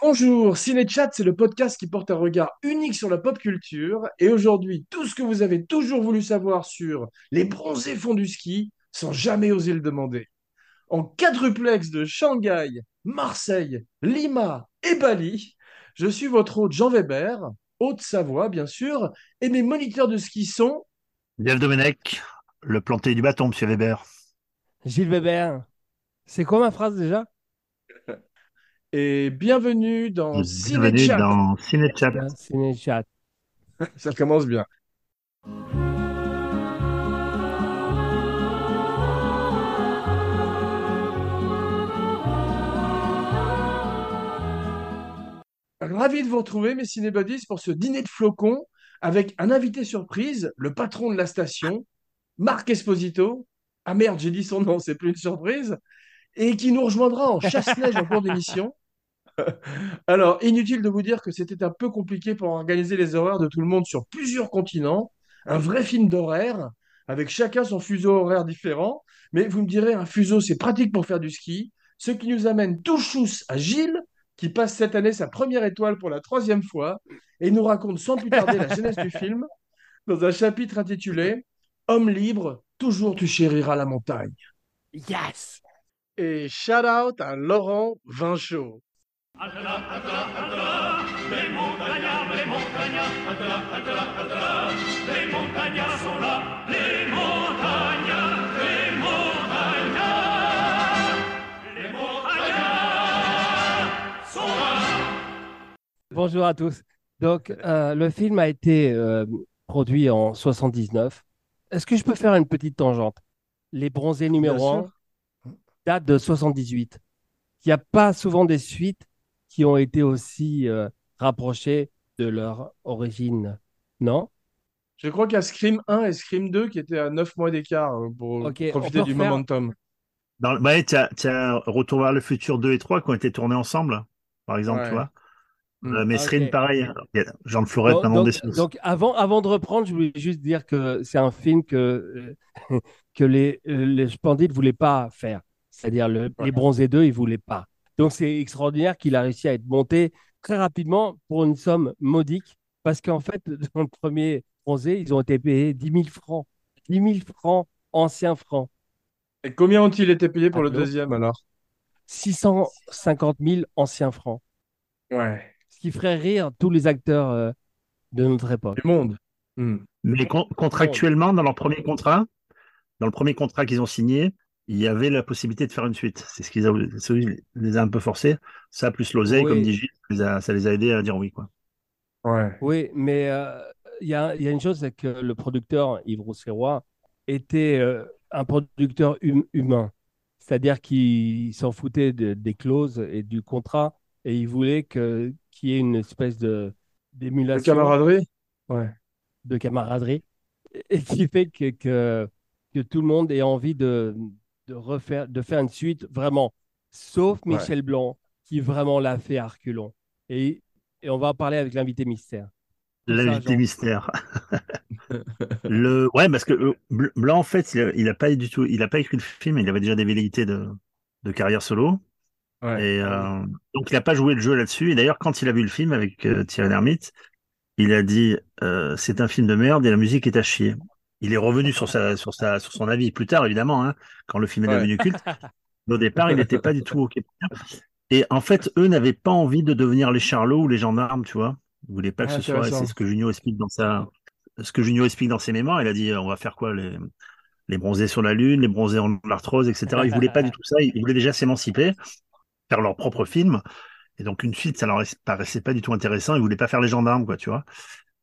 Bonjour, Cinéchat, c'est le podcast qui porte un regard unique sur la pop culture. Et aujourd'hui, tout ce que vous avez toujours voulu savoir sur les bronzés fonds du ski sans jamais oser le demander. En quadruplex de Shanghai, Marseille, Lima et Bali, je suis votre hôte Jean Weber, Haute-Savoie bien sûr, et mes moniteurs de ski sont Domenech, le planté du bâton, monsieur Weber. Gilles Weber. C'est quoi ma phrase déjà? Et bienvenue dans Bienvenue Cinéchat. dans Cinéchat. Ça commence bien. Ravi de vous retrouver, mes cinébuddies, pour ce dîner de flocons avec un invité surprise, le patron de la station, Marc Esposito. Ah merde, j'ai dit son nom, c'est plus une surprise. Et qui nous rejoindra en chasse-neige en cours d'émission. Alors, inutile de vous dire que c'était un peu compliqué pour organiser les horaires de tout le monde sur plusieurs continents. Un vrai film d'horaire, avec chacun son fuseau horaire différent. Mais vous me direz, un fuseau, c'est pratique pour faire du ski. Ce qui nous amène tout chousse à Gilles, qui passe cette année sa première étoile pour la troisième fois, et nous raconte sans plus tarder la jeunesse du film, dans un chapitre intitulé Homme libre, toujours tu chériras la montagne. Yes Et shout out à Laurent Vinchot. Bonjour à tous. Donc, euh, le film a été euh, produit en 79. Est-ce que je peux faire une petite tangente? Les bronzés numéro Bien 1 sûr. datent de 78. Il n'y a pas souvent des suites qui ont été aussi euh, rapprochées de leur origine, non? Je crois qu'il y a Scream 1 et Scream 2 qui étaient à 9 mois d'écart euh, pour profiter du refaire. momentum. Dans, le- ouais, tu as Retour vers le futur 2 et 3 qui ont été tournés ensemble, par exemple, Ouais. tu vois. Mm. Euh, mais Ah, pareil. Jean de Florette, Donc, Manon donc- avant, avant de reprendre, je voulais juste dire que c'est un film que, euh, que les, euh, les Splendides ne voulaient pas faire. C'est-à-dire le- Ouais. les Bronzés 2, ils ne voulaient pas. Donc c'est extraordinaire qu'il a réussi à être monté très rapidement pour une somme modique. Parce qu'en fait, dans le premier Bronzé, ils ont été payés 10 000 francs. 10 000 francs, anciens francs. Et combien ont-ils été payés pour le deuxième alors? 650 000 anciens francs. Ouais. Qui ferait rire tous les acteurs euh, de notre époque. Du monde. Mm. Mais con- contractuellement, dans leur premier contrat, dans le premier contrat qu'ils ont signé, il y avait la possibilité de faire une suite. C'est ce ça les a un peu forcés. Ça, plus l'oseille, Oui. comme dit Gilles, ça les a, ça les a aidés à dire oui, quoi. Ouais. Oui, mais euh, il y a, il y a une chose, c'est que le producteur Yves Rousseroy était euh, un producteur hum- humain. C'est-à-dire qu'il s'en foutait de- des clauses et du contrat et il voulait que, qu'il y ait une espèce de, De d'émulation, camaraderie? Ouais. de camaraderie et qui fait que, que, que tout le monde ait envie de, de refaire, de faire une suite vraiment, sauf Ouais. Michel Blanc qui vraiment l'a fait à reculons. Et, et on va en parler avec l'invité mystère. L'invité mystère. Le... Ouais, parce que euh, Bl- Blanc, en fait, il a, il a pas du tout, il a pas écrit le film, il avait déjà des velléités de, de carrière solo. Ouais. Et euh, donc, il n'a pas joué le jeu là-dessus. Et d'ailleurs, quand il a vu le film avec euh, Thierry Lhermitte, il a dit euh, c'est un film de merde et la musique est à chier. Il est revenu sur, sa, sur, sa, sur son avis plus tard, évidemment, hein, quand le film est Ouais. devenu culte. Mais au départ, il n'était pas du tout OK. Et en fait, eux n'avaient pas envie de devenir les charlots ou les gendarmes, tu vois. Ils voulaient pas que Ah, ce soit. C'est ce que Junio explique dans sa, ce que Junio explique dans ses mémoires. Il a dit, euh, on va faire quoi les, les bronzés sur la lune, les bronzés en l'arthrose, etc. Ils voulaient pas du tout ça. Ils voulaient déjà s'émanciper, faire leur propre film. Et donc une suite, ça leur paraissait pas du tout intéressant. Ils voulaient pas faire les gendarmes, quoi, tu vois.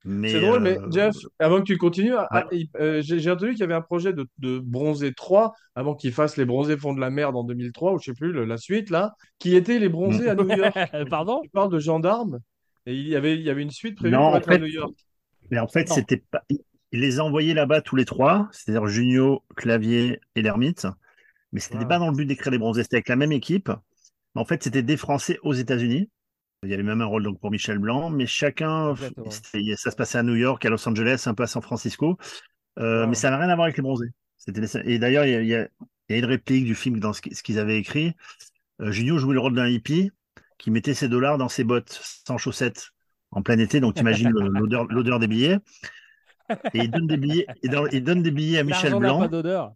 Mais, C'est drôle, mais euh, Jeff, avant que tu continues, ah, ouais. euh, j'ai entendu qu'il y avait un projet de, de Bronzé 3, avant qu'ils fassent les Bronzés fonds de la merde en 2003, ou je sais plus, le- la suite, là, qui était les Bronzés à New York. Pardon? Tu parles de gendarmes, et il y avait, il y avait une suite prévue Non, pour en être à fait, New York. Mais en fait, c'était pas. Il les a envoyés là-bas tous les trois, c'est-à-dire Junio, Clavier et l'Ermite. Mais c'était Ah. pas dans le but d'écrire les bronzés, c'était avec la même équipe. En fait, c'était des Français aux États-Unis. Il y avait même un rôle donc pour Michel Blanc, mais chacun, ça se passait à New York, à Los Angeles, un peu à San Francisco, Euh, Wow. mais ça n'a rien à voir avec les bronzés. Et d'ailleurs, il y a, il y a- il y a une réplique du film dans ce qui- ce qu'ils avaient écrit. Euh, Junio jouait le rôle d'un hippie qui mettait ses dollars dans ses bottes sans chaussettes en plein été, donc t'imagines le- l'odeur, des billets. Et il donne des billets, il donne, il donne des billets à Michel Blanc. pas d'odeur.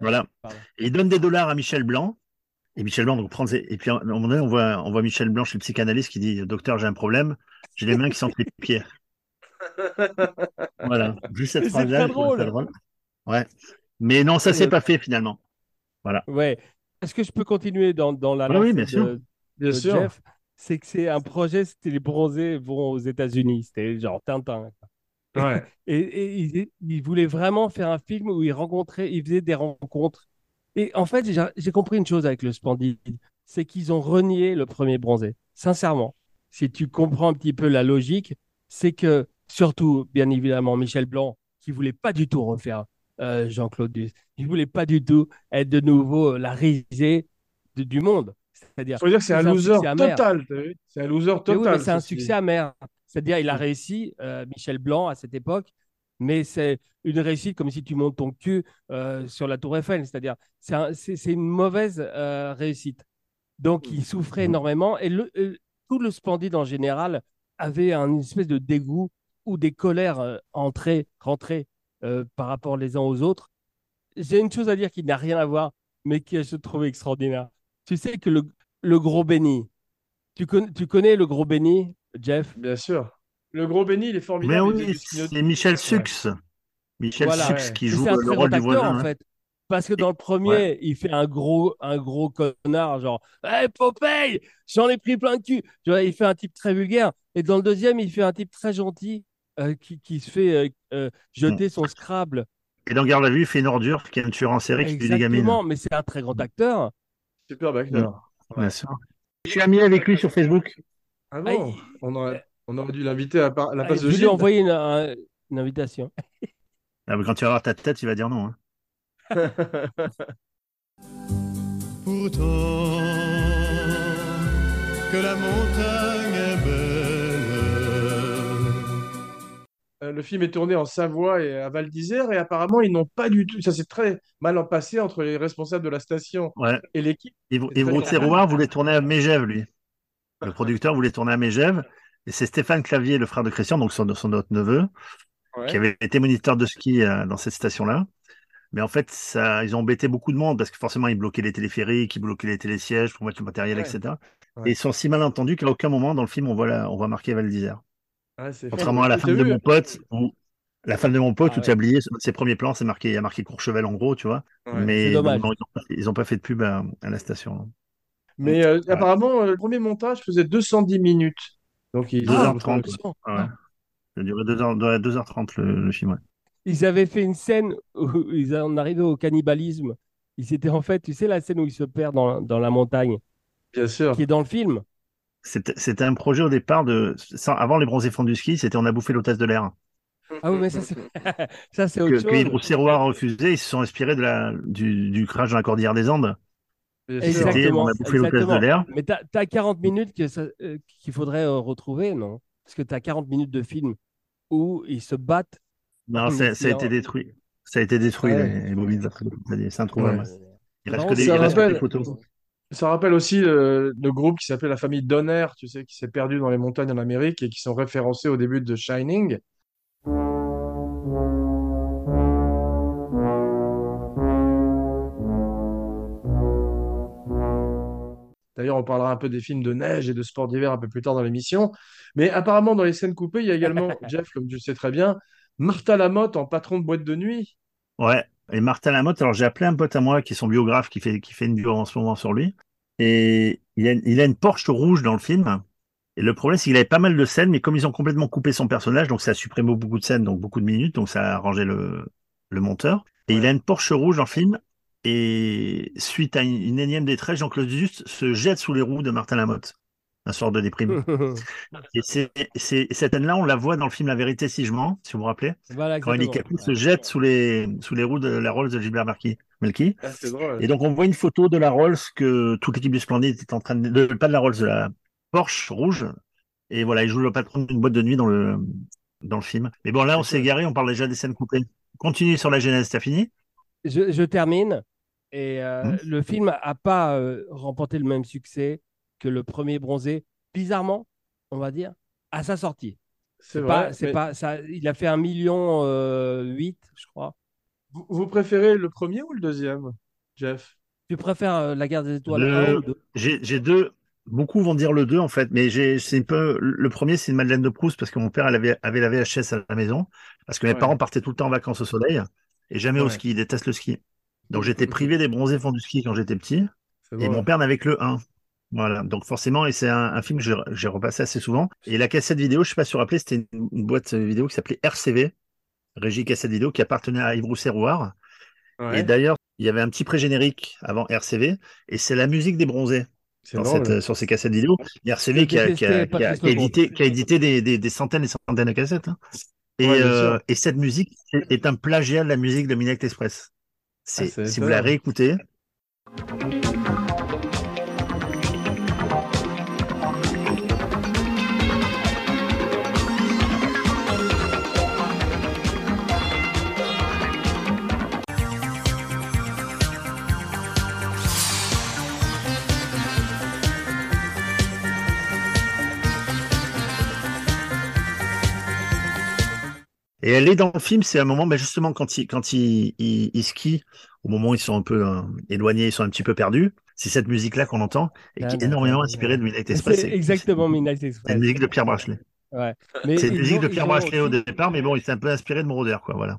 Voilà. Pardon. Et il donne des dollars à Michel Blanc. Et Michel Blanc donc prend ses- et puis à un moment donné on voit on voit Michel Blanc chez le psychanalyste qui dit docteur j'ai un problème j'ai les mains qui sentent les pieds. Voilà juste cette Mais c'est phrase là très drôle. Ouais. Mais non ça s'est pas fait finalement. Ouais. Est-ce que je peux continuer dans, dans la Oui, oui, bien sûr. de, Bien de sûr. Jeff? C'est que c'est un projet, c'était les bronzés vont aux États-Unis. C'était genre Tintin. Ouais. Et, et il, il voulait vraiment faire un film où il rencontrait, il faisait des rencontres. Et en fait, j'ai compris une chose avec le Splendide, c'est qu'ils ont renié le premier bronzé. Sincèrement, si tu comprends un petit peu la logique, c'est que surtout, bien évidemment, Michel Blanc, qui voulait pas du tout refaire euh, Jean-Claude Duss, il voulait pas du tout être de nouveau la risée de- du monde. C'est-à-dire, dire que c'est un loser total. C'est un loser total. oui, c'est un succès amer. C'est-à-dire, il a réussi, euh, Michel Blanc, à cette époque, mais c'est une réussite comme si tu montes ton cul euh, sur la Tour Eiffel. C'est-à-dire, c'est un- c'est c'est une mauvaise euh, réussite. Donc, il souffrait Mm. énormément. Et le, euh, tout le Splendide, en général, avait un- une espèce de dégoût ou des colères entrées, rentrées par rapport les uns aux autres. J'ai une chose à dire qui n'a rien à voir, mais que je trouve extraordinaire. Tu sais que le, le gros béni, tu, connais- tu connais le gros béni, Jeff? Bien sûr. Le gros Benny, il est Mais formidable. faisait oui c'est Michel Sux. Michel Voilà, Sux ouais. qui joue le rôle du voisin. en hein. fait. Parce que dans le premier, il fait un gros, un gros connard, genre Hey Popeye, j'en ai pris plein de cul. Tu vois, il fait un type très vulgaire. Et dans le deuxième, il fait un type très gentil euh, qui, qui se fait euh, euh, jeter son Scrabble. Et dans Garde à vue il fait une ordure qui est un tueur en série qui tue des gamines. Exactement, mais c'est un très grand acteur. Superbe acteur. Bien sûr. Je suis ami avec lui sur Facebook. Ah Ah, bon? Il- on, aurait, on aurait dû l'inviter à, par- à la Ah, place je de vais lui Gilles. envoyer une, un- une invitation. Ah, mais quand tu vas voir ta tête, il va dire non. hein. Pourtant que la montagne est belle. Euh, Le film est tourné en Savoie et à Val d'Isère et apparemment ils n'ont pas du tout. Ça s'est très mal en passé entre les responsables de la station Ouais. et l'équipe. Yves, Roux-Serroir voulait tourner à Mégève, lui. Le producteur voulait tourner à Mégève. Et c'est Stéphane Clavier, le frère de Christian, donc son, son autre neveu, Ouais. qui avait été moniteur de ski euh, dans cette station-là. Mais en fait, ça, ils ont embêté beaucoup de monde parce que forcément, ils bloquaient les téléphériques, ils bloquaient les télésièges pour mettre le matériel, Ouais. etc. Ouais. Et ils sont si mal entendus qu'à aucun moment dans le film, on voit, la- on voit marquer Val d'Isère. Contrairement à la femme de mon pote, où la femme de mon pote, Ah tout ouais. habillé, sur ses premiers plans, c'est marqué, il y a marqué Courchevel en gros, tu vois. Ouais. Mais non, ils n'ont pas, ils ont pas fait de pub à, à la station. Mais euh, apparemment, euh, le premier montage faisait 210 minutes. Donc ils 2h30. attention. Ouais. Ça durait 2h, 2h30 le, le film, ouais. Ils avaient fait une scène où ils en arrivaient au cannibalisme. Ils étaient en fait, tu sais, la scène où ils se perdent dans, dans la montagne, Bien sûr. qui est dans le film. C'était un projet au départ de. sans- avant les bronzés fonds du ski, c'était on a bouffé l'hôtesse de l'air. Ah oui, mais ça, c'est ça, c'est Que, autre que Yves chose. Rousserrois a refusé, ils se sont inspirés de la, du, du crash dans la cordillère des Andes. Exactement. on a bouffé de exactement. l'air. Mais tu as, 40 minutes que ça- euh, qu'il faudrait euh, retrouver, non? Parce que tu as 40 minutes de film où ils se battent. Non, Ah, ça, a été détruit. Ça a été détruit, Ouais. les, les bobines. C'est introuvable. Ouais. Il reste Non, que des, ça il reste que rappelle- des photos. Ça rappelle aussi euh, le groupe qui s'appelle la famille Donner, tu sais, qui s'est perdu dans les montagnes en Amérique et qui sont référencés au début de Shining. D'ailleurs, on parlera un peu des films de neige et de sport d'hiver un peu plus tard dans l'émission. Mais apparemment, dans les scènes coupées, il y a également, Jeff, comme tu le sais très bien, Martha Lamotte en patron de boîte de nuit. Ouais. Et Martin Lamotte, alors j'ai appelé un pote à moi qui est son biographe, qui fait, qui fait une bio en ce moment sur lui. Et il a, il a une Porsche rouge dans le film. Et le problème, c'est qu'il avait pas mal de scènes, mais comme ils ont complètement coupé son personnage, donc ça a supprimé beaucoup de scènes, donc beaucoup de minutes, donc ça a arrangé le, le monteur. Et il a une Porsche rouge dans le film. Et suite à une, une énième détresse, Jean-Claude Duss se jette sous les roues de Martin Lamotte. Un sort de déprime. Et c'est, cette scène-là, on la voit dans le film La vérité si je mens, si vous vous rappelez. voilà, Quand Eli exactement. Kapoor se jette sous les, sous les roues de la Rolls de Gilbert Melki. Melki. Ah, drôle. Et donc, on voit une photo de la Rolls que toute l'équipe du Splendide est en train de, de- pas de la Rolls, de la, Porsche rouge. Et voilà, il joue le patron d'une boîte de nuit dans le, dans le film. Mais bon, là, on s'est égaré, on parle déjà des scènes coupées. Continue sur la genèse, t'as fini? Je, je termine. Et euh, Hmm. le film n'a pas euh, remporté le même succès que le premier bronzé. Bizarrement, on va dire, à sa sortie. C'est vrai. pas, c'est mais pas, ça, il a fait un million euh, huit, je crois. Vous, vous préférez le premier ou le deuxième, Jeff? Tu préfères euh, La guerre des étoiles Le- 1 ou 2 J'ai j'ai deux. Beaucoup vont dire le 2 en fait, mais j'ai c'est un peu le premier c'est une Madeleine de Proust parce que mon père elle avait, avait la VHS à la maison parce que mes Ouais. parents partaient tout le temps en vacances au soleil et jamais au ski, ils détestent le ski. Donc j'étais privé des bronzés fonds du ski quand j'étais petit et mon père n'avait que le 1. Voilà, donc forcément et c'est un, un film que j'ai- repassé assez souvent et la cassette vidéo, je sais pas si vous vous rappelez, c'était une, une boîte vidéo qui s'appelait RCV, Régie Cassette Vidéo qui appartenait à Yves Rousset-Rouard Ouais, et d'ailleurs, il y avait un petit pré-générique avant RCV et c'est la musique des bronzés c'est dans drôle. cette, euh, sur ces cassettes vidéo. Il y a RCV qui a, qui qui édité, qui a édité des, des- des centaines et centaines de cassettes. hein. Et, Ouais, euh, et cette musique est, un plagiat de la musique de Midnight Express. Ah, si vous la réécoutez, et elle est dans le film, c'est un moment, ben justement, quand ils quand skient, au moment où ils sont un peu euh, éloignés, ils sont un petit peu perdus, c'est cette musique-là qu'on entend et qui est énormément inspirée de Midnight Express. C'est exactement Midnight C'est Express. une musique de Pierre Brachelet. Ouais. C'est une musique ont- de Pierre ont Brachelet au départ, mais bon, il s'est un peu inspiré de Moroder, quoi, voilà.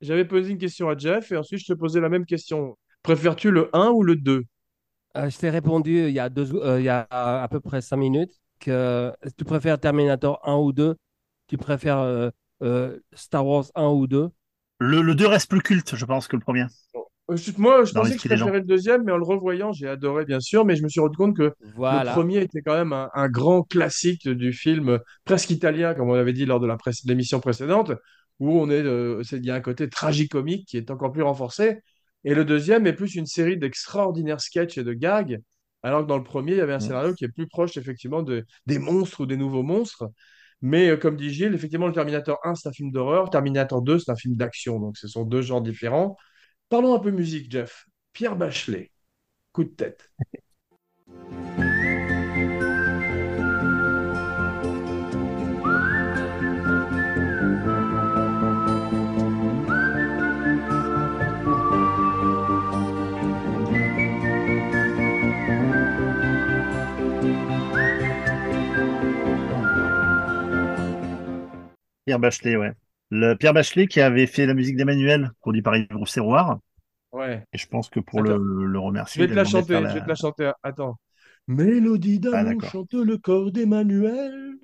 J'avais posé une question à Jeff et ensuite je te posais la même question. Préfères-tu le 1 ou le 2 Euh, je t'ai répondu il y a, deux, euh, il y a à peu près cinq minutes que tu préfères Terminator 1 ou 2, tu préfères euh, Star Wars 1 ou 2. Le, le 2 reste plus culte, je pense, que le premier. Euh, Moi, je Dans pensais que je préférais le deuxième, mais en le revoyant, j'ai adoré, bien sûr, mais je me suis rendu compte que le premier était quand même un, un grand classique du film, euh, presque italien, comme on avait dit lors de pré- l'émission précédente, où on est, euh, c'est- il y a un côté tragicomique qui est encore plus renforcé. Et le deuxième est plus une série d'extraordinaires sketchs et de gags, alors que dans le premier, il y avait un Mm. scénario qui est plus proche, effectivement, de, des monstres ou des nouveaux monstres. Mais euh, comme dit Gilles, effectivement, le Terminator 1, c'est un film d'horreur, Terminator 2, c'est un film d'action, donc ce sont deux genres différents. Parlons un peu musique, Jeff. Pierre Bachelet, coup de tête. Pierre Bachelet, ouais. Le Pierre Bachelet qui avait fait la musique d'Emmanuel, produit par Yves Rousset-Rouard. Ouais. Et je pense que pour Attends. le, le Je remercier, vais te la chanter, faire je vais la- te la chanter. Attends. Mélodie Ah, d'amour chante le corps d'Emmanuel.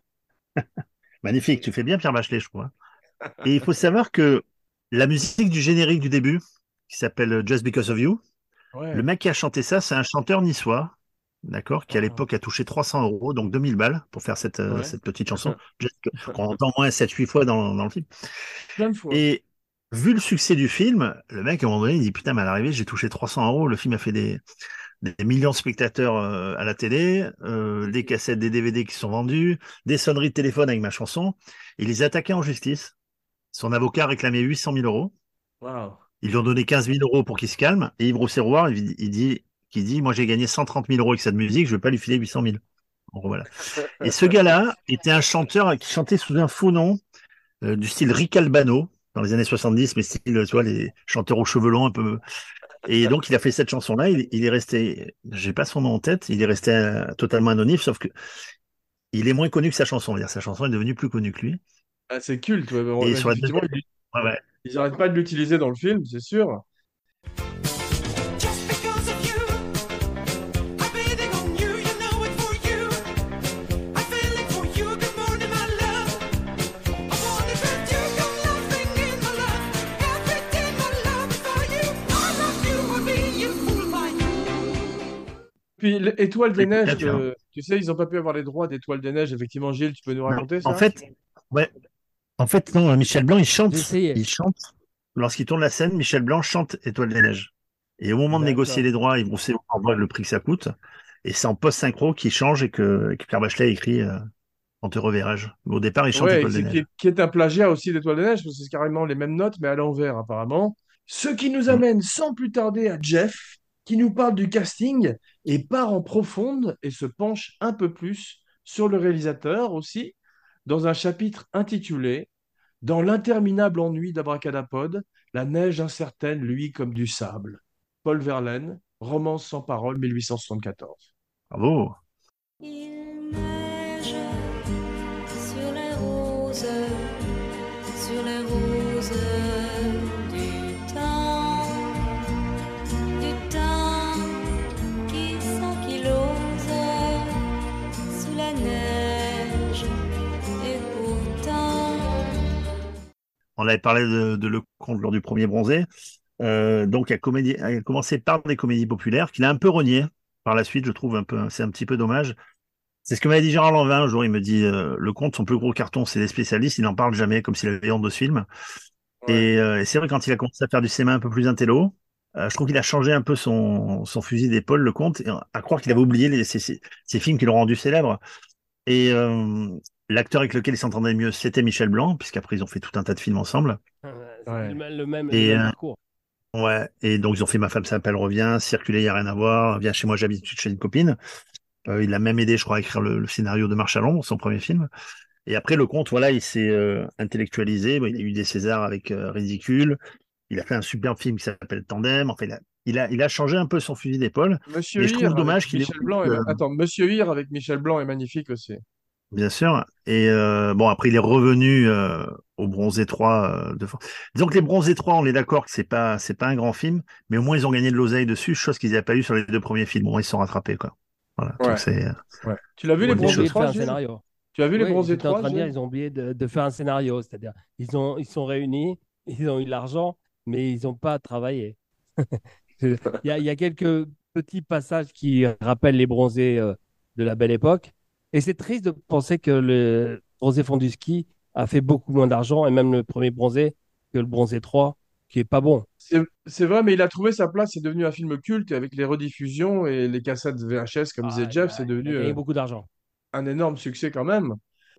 Magnifique, tu fais bien Pierre Bachelet, je crois. Et il faut savoir que la musique du générique du début, qui s'appelle Just Because of You, Ouais. le mec qui a chanté ça, c'est un chanteur niçois, d'accord, qui à Ah. l'époque a touché 300 euros, donc 2000 balles, pour faire cette, euh, Ouais. cette petite chanson, qu'on entend moins 7-8 fois dans, dans le film. Plein de fois. Et vu le succès du film, le mec, à un moment donné, il dit Putain, mais à l'arrivée, j'ai touché 300 euros. Le film a fait des, des millions de spectateurs euh, à la télé, euh, des cassettes, des DVD qui sont vendus, des sonneries de téléphone avec ma chanson. Il les a attaqués en justice. Son avocat réclamait 800 000 euros. Ils lui ont donné 15 000 euros pour qu'il se calme. Et Yves Rousset-Rouard, il, il dit, qui dit Moi, j'ai gagné 130 000 euros avec cette musique, je ne vais pas lui filer 800 000. En gros, voilà. Et ce gars-là était un chanteur qui chantait sous un faux nom euh, du style Rick Albano dans les années 70, mais style, tu vois, les chanteurs aux cheveux longs un peu. Et donc, il a fait cette chanson-là. Il, il est resté, j'ai pas son nom en tête, il est resté euh, totalement anonyme, sauf que il est moins connu que sa chanson. C'est-à-dire, Sa chanson est devenue plus connue que lui. Ah, c'est culte. ouais, Ouais, ouais. ils n'arrêtent pas de l'utiliser dans le film, c'est sûr. Puis l'Étoile des Neiges, peut-être, euh, tu sais, ils n'ont pas pu avoir les droits d'Étoile des Neiges. Effectivement, Gilles, tu peux nous Non, raconter ça? en fait, ouais. En fait, non, Michel Blanc, il chante. Il chante. Lorsqu'il tourne la scène, Michel Blanc chante Étoile des Neiges. Et au moment de négocier les droits, ils vont savoir le prix que ça coûte. Et c'est en post-synchro qu'il change et que, que Pierre Bachelet écrit euh, On te reverrai-je. Mais au départ, il chante Ouais, Étoile des Neiges. qui, est, qui est un plagiat aussi d'Étoile des Neiges, parce que c'est carrément les mêmes notes, mais à l'envers, apparemment. Ce qui nous Mm. amène sans plus tarder à Jeff, qui nous parle du casting et part en profonde et se penche un peu plus sur le réalisateur aussi, dans un chapitre intitulé Dans l'interminable ennui d'Abracadapod, la neige incertaine luit comme du sable. Paul Verlaine, Romance sans parole, 1874. Bravo. Il neige sur les roses, sur les roses On avait parlé de, de Lecomte lors du premier bronzé. Euh, donc, il a, comédie, a commencé par des comédies populaires qu'il a un peu renié par la suite, je trouve un peu, c'est un petit peu dommage. C'est ce que m'avait dit Gérard Lanvin un jour. Il me dit euh, Lecomte, son plus gros carton, c'est les spécialistes. Il n'en parle jamais, comme s'il avait honte de ce film. Et, euh, et c'est vrai, quand il a commencé à faire du cinéma un peu plus intello, euh, je trouve qu'il a changé un peu son, son fusil d'épaule, Lecomte, et à croire qu'il avait oublié les, ces, ces- ces films qui l'ont rendu célèbre. Et euh, l'acteur avec lequel il s'entendait le mieux, c'était Michel Blanc, puisqu'aprais ils ont fait tout un tas de films ensemble. Euh, c'est Ouais. le, même- le même, Et, le même euh, parcours. Ouais, et donc ils ont fait Ma femme s'appelle revient, Circuler, y a rien à voir, Viens chez moi, j'habite chez une copine. Euh, il a même aidé, je crois, à écrire le, le scénario de Marche à l'ombre, son premier film. Et après, le conte, voilà, il s'est euh, intellectualisé. Bon, il a eu des Césars avec euh, Ridicule. Il a fait un superbe film qui s'appelle Tandem. Enfin, il a, il a, il a changé un peu son fusil d'épaule. Monsieur Mais je trouve Hir dommage avec qu'il ait Michel Blanc. est- que- Attends, Monsieur Hir avec Michel Blanc est magnifique aussi. Bien sûr. Et euh, bon, après, il est revenu euh, au Bronzé 3 euh, de. Disons que les Bronzés 3, on est d'accord que c'est pas c'est pas un grand film, mais au moins ils ont gagné de l'oseille dessus, chose qu'ils n'avaient pas eu sur les deux premiers films. Au moins ils se sont rattrapés, quoi. Voilà. Ouais. Donc c'est Tu l'as vu Ouais, les des Ils ont choses. bronzés oublié de faire 3 un Gilles scénario. Tu as vu les Oui, bronzés j'étais en 3 train de dire, ils ont oublié de, de faire un scénario, c'est-à-dire ils ont ils sont réunis, ils ont eu de l'argent, mais ils n'ont pas travaillé. Il y a, il y a quelques petits passages qui rappellent les bronzés euh, de la belle époque, et c'est triste de penser que le bronzé fond du ski a fait beaucoup moins d'argent, et même le premier bronzé que le bronzé 3, qui est pas bon. C'est vrai, mais il a trouvé sa place, c'est devenu un film culte et avec les rediffusions et les cassettes VHS, comme Ah, disait il Jeff, c'est il a devenu gagné euh, beaucoup d'argent. un énorme succès quand même.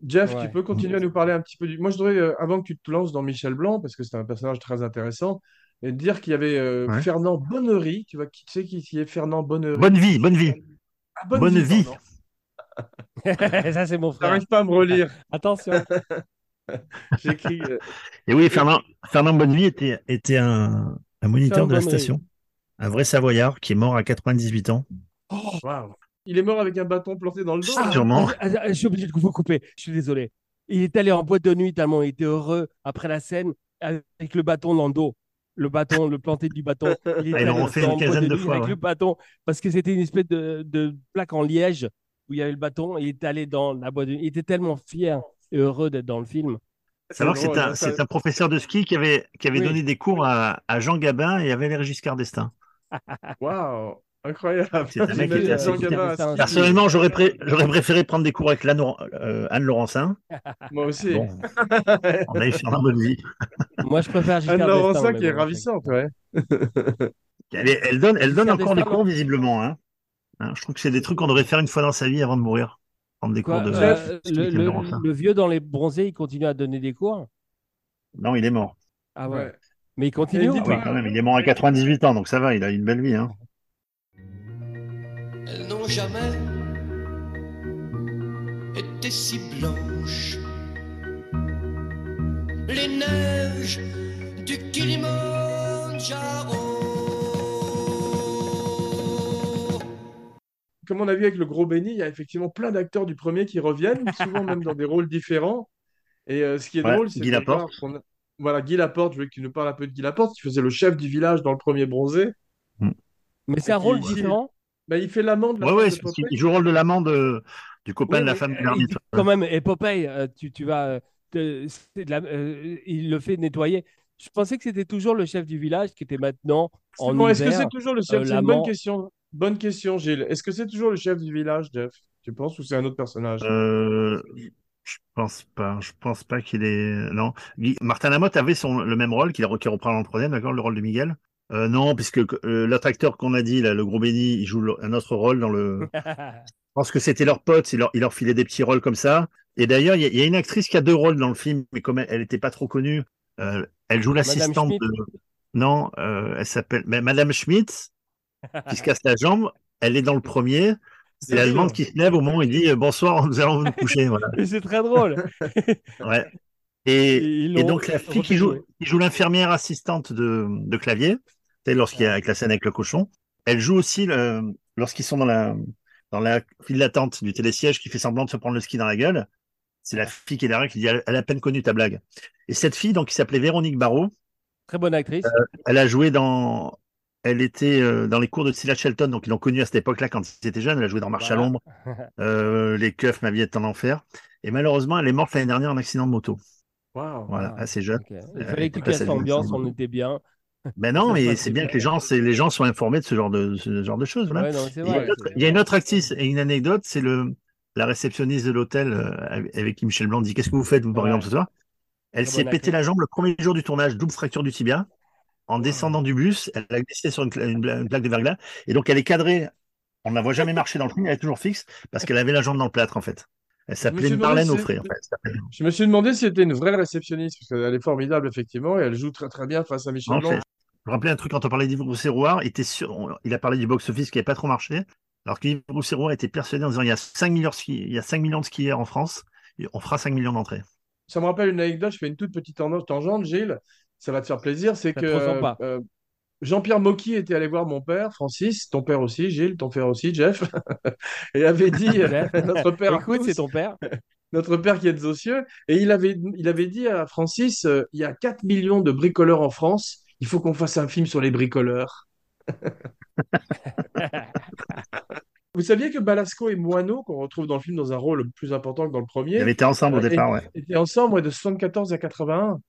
Jeff, Ouais. tu peux continuer à nous parler un petit peu du... Moi, je voudrais, euh, avant que tu te lances dans Michel Blanc, parce que c'est un personnage très intéressant, et dire qu'il y avait euh, Ouais. Fernand Bonnery. Tu vois, qui tu sais qui, qui est Fernand Bonnery? Bonne vie, bonne vie. Ah, bonne vie. Ça, c'est mon frère. J'arrive pas à me relire. Attention. J'écris. euh, Et oui, Fernand, Fernand Bonnevie était, était un, un moniteur Fernand de la Bonnevie. station, un vrai Savoyard qui est mort à 98 ans. waouh. Il est mort avec un bâton planté dans le dos. hein. Sûrement. Ah, ah, je suis obligé de vous couper. Je suis désolé. Il est allé en boîte de nuit tellement il était heureux après la scène avec le bâton dans le dos. Le bâton, le planté du bâton. Il est Ah, ils l'ont en une boîte quinzaine de nuit fois, Avec ouais. le bâton, parce que c'était une espèce de, de plaque en liège où il y avait le bâton. Il est allé dans la boîte de nuit. Il était tellement fier et heureux d'être dans le film. Savoir que c'est un, ça- un professeur de ski qui avait, qui avait Oui. donné des cours à, à Jean Gabin et à Valéry Giscard d'Estaing. Waouh, incroyable. C'est un mec qui J'imagine était assez Jean efficace. Gabin, C'est un- Personnellement, j'aurais, pré- j'aurais préféré prendre des cours avec Lana- euh, Anne Laurencin. Moi aussi. Bon, on a eu Fernand Bonnevie. Moi, je préfère Giscard Anne Laurencin qui est ravissante, ouais. Elle, est- elle donne, elle donne Giscard encore des cours, visiblement. Hein. Hein, je trouve que c'est des trucs qu'on devrait faire une fois dans sa vie avant de mourir. Prendre des Quoi, cours de. euh, ski le, vieux dans les bronzés, il continue à donner des cours? Non, il est mort. Ah ouais. Ouais. Mais il continue Ah oui, pas quand même, il est mort à 98 ans, donc ça va, il a une belle vie. Hein. Elles n'ont jamais été si blanches. Les neiges du Kilimanjaro. Comme on a vu avec le Gros Béni, il y a effectivement plein d'acteurs du premier qui reviennent, souvent même dans des rôles différents. Et euh, ce qui est Ouais, drôle, c'est Guy Laporte. Voilà, Guy Laporte, je voulais que tu nous parles un peu de Guy Laporte, qui faisait le chef du village dans le premier bronzé. Mais c'est un rôle qui- différent. Bah, il fait l'amant de la Ouais, femme ouais, de Popeye. qu'il joue le rôle de l'amant de, du copain Ouais, de la femme de l'ermite. il- quand même, et Popeye, euh, tu, tu vas, euh, te- c'est de la- euh, il le fait nettoyer. Je pensais que c'était toujours le chef du village qui était maintenant en bon, Est-ce que c'est toujours le chef? euh, C'est une bonne question. Bonne question, Gilles. Est-ce que c'est toujours le chef du village, Jeff? Tu penses, ou c'est un autre personnage? Euh, je pense pas. Je pense pas qu'il est. Non. Martin Lamotte avait son, le même rôle qu'il a- qu'il reprend dans le troisième, d'accord, le rôle de Miguel? Euh, non, puisque euh, l'autre acteur qu'on a dit, là, le gros Benny, il joue un autre rôle dans le. Je pense que c'était leur pote, il leur, il leur filait des petits rôles comme ça. Et d'ailleurs, il y, a- il y a une actrice qui a deux rôles dans le film, mais comme elle n'était pas trop connue, euh, elle joue l'assistante de. Non, euh, elle s'appelle mais Madame Schmidt, qui se casse la jambe. Elle est dans le premier. C'est l'allemande qui se lève au moment où il dit euh, bonsoir, nous allons nous coucher. Voilà. C'est très drôle. Ouais. Et, donc la fille qui joue, qui joue l'infirmière assistante de, de clavier, lorsqu'il y a avec la scène avec le cochon, elle joue aussi lorsqu'ils sont dans la dans la file d'attente du télésiège qui fait semblant de se prendre le ski dans la gueule. C'est la fille qui est derrière qui dit elle a à peine connu ta blague. Et cette fille donc qui s'appelait Véronique Barrault, Très bonne actrice. elle a joué dans elle était euh, dans les cours de Scylla Shelton, donc ils l'ont connue à cette époque-là quand ils étaient jeunes. Elle a joué dans Marche Voilà. à l'ombre, euh, Les keufs, Ma vie est en enfer. Et malheureusement, elle est morte l'année dernière en accident de moto. Waouh. Voilà, Ah. assez jeune. Il Euh, fallait que tu casses l'ambiance, on était bien. Ben non, mais c'est bien que les gens, c'est les gens soient informés de ce genre de ce genre de choses. Voilà. Ouais, non, c'est Il y a vrai. une autre- c'est- il y a une autre actrice et une anecdote, c'est le la réceptionniste de l'hôtel euh, avec qui Michel Blanc dit qu'est-ce que vous faites vous par Ouais. exemple ce soir? Elle Très s'est bonne pété la jambe le premier jour du tournage, double fracture du tibia. En descendant du bus, elle a glissé sur une, plaque de verglas et donc elle est cadrée. On ne la voit jamais marcher dans le film, elle est toujours fixe parce qu'elle avait la jambe dans le plâtre en fait. Elle s'appelait Marlène Offray en fait. Je me suis demandé si c'était une vraie réceptionniste, parce qu'elle est formidable, effectivement, et elle joue très très bien face à Michel Blanc. je me rappelais un truc quand on parlait d'Yves Rousseroir, il, a parlé du box-office qui n'avait pas trop marché, alors qu'Yves Rousseroir était persuadé en disant il y a 5 millions de, ski- il y a 5 millions de skieurs en France, et on fera 5 millions d'entrées. Ça me rappelle une anecdote, je fais une toute petite tangente, Gilles, ça va te faire plaisir, c'est que euh, Jean-Pierre Mocky était allé voir mon père, Francis, ton père aussi, Gilles, ton père aussi, Jeff, et avait dit, notre père, Écoute, c'est ton père. notre père qui est aux cieux, et il avait, il avait dit à Francis, euh, il y a 4 millions de bricoleurs en France, il faut qu'on fasse un film sur les bricoleurs. Vous saviez que Balasco et Moineau, qu'on retrouve dans le film dans un rôle plus important que dans le premier, Ils avaient été ensemble au euh, départ, ouais. étaient ensemble ouais, de 74 à 81.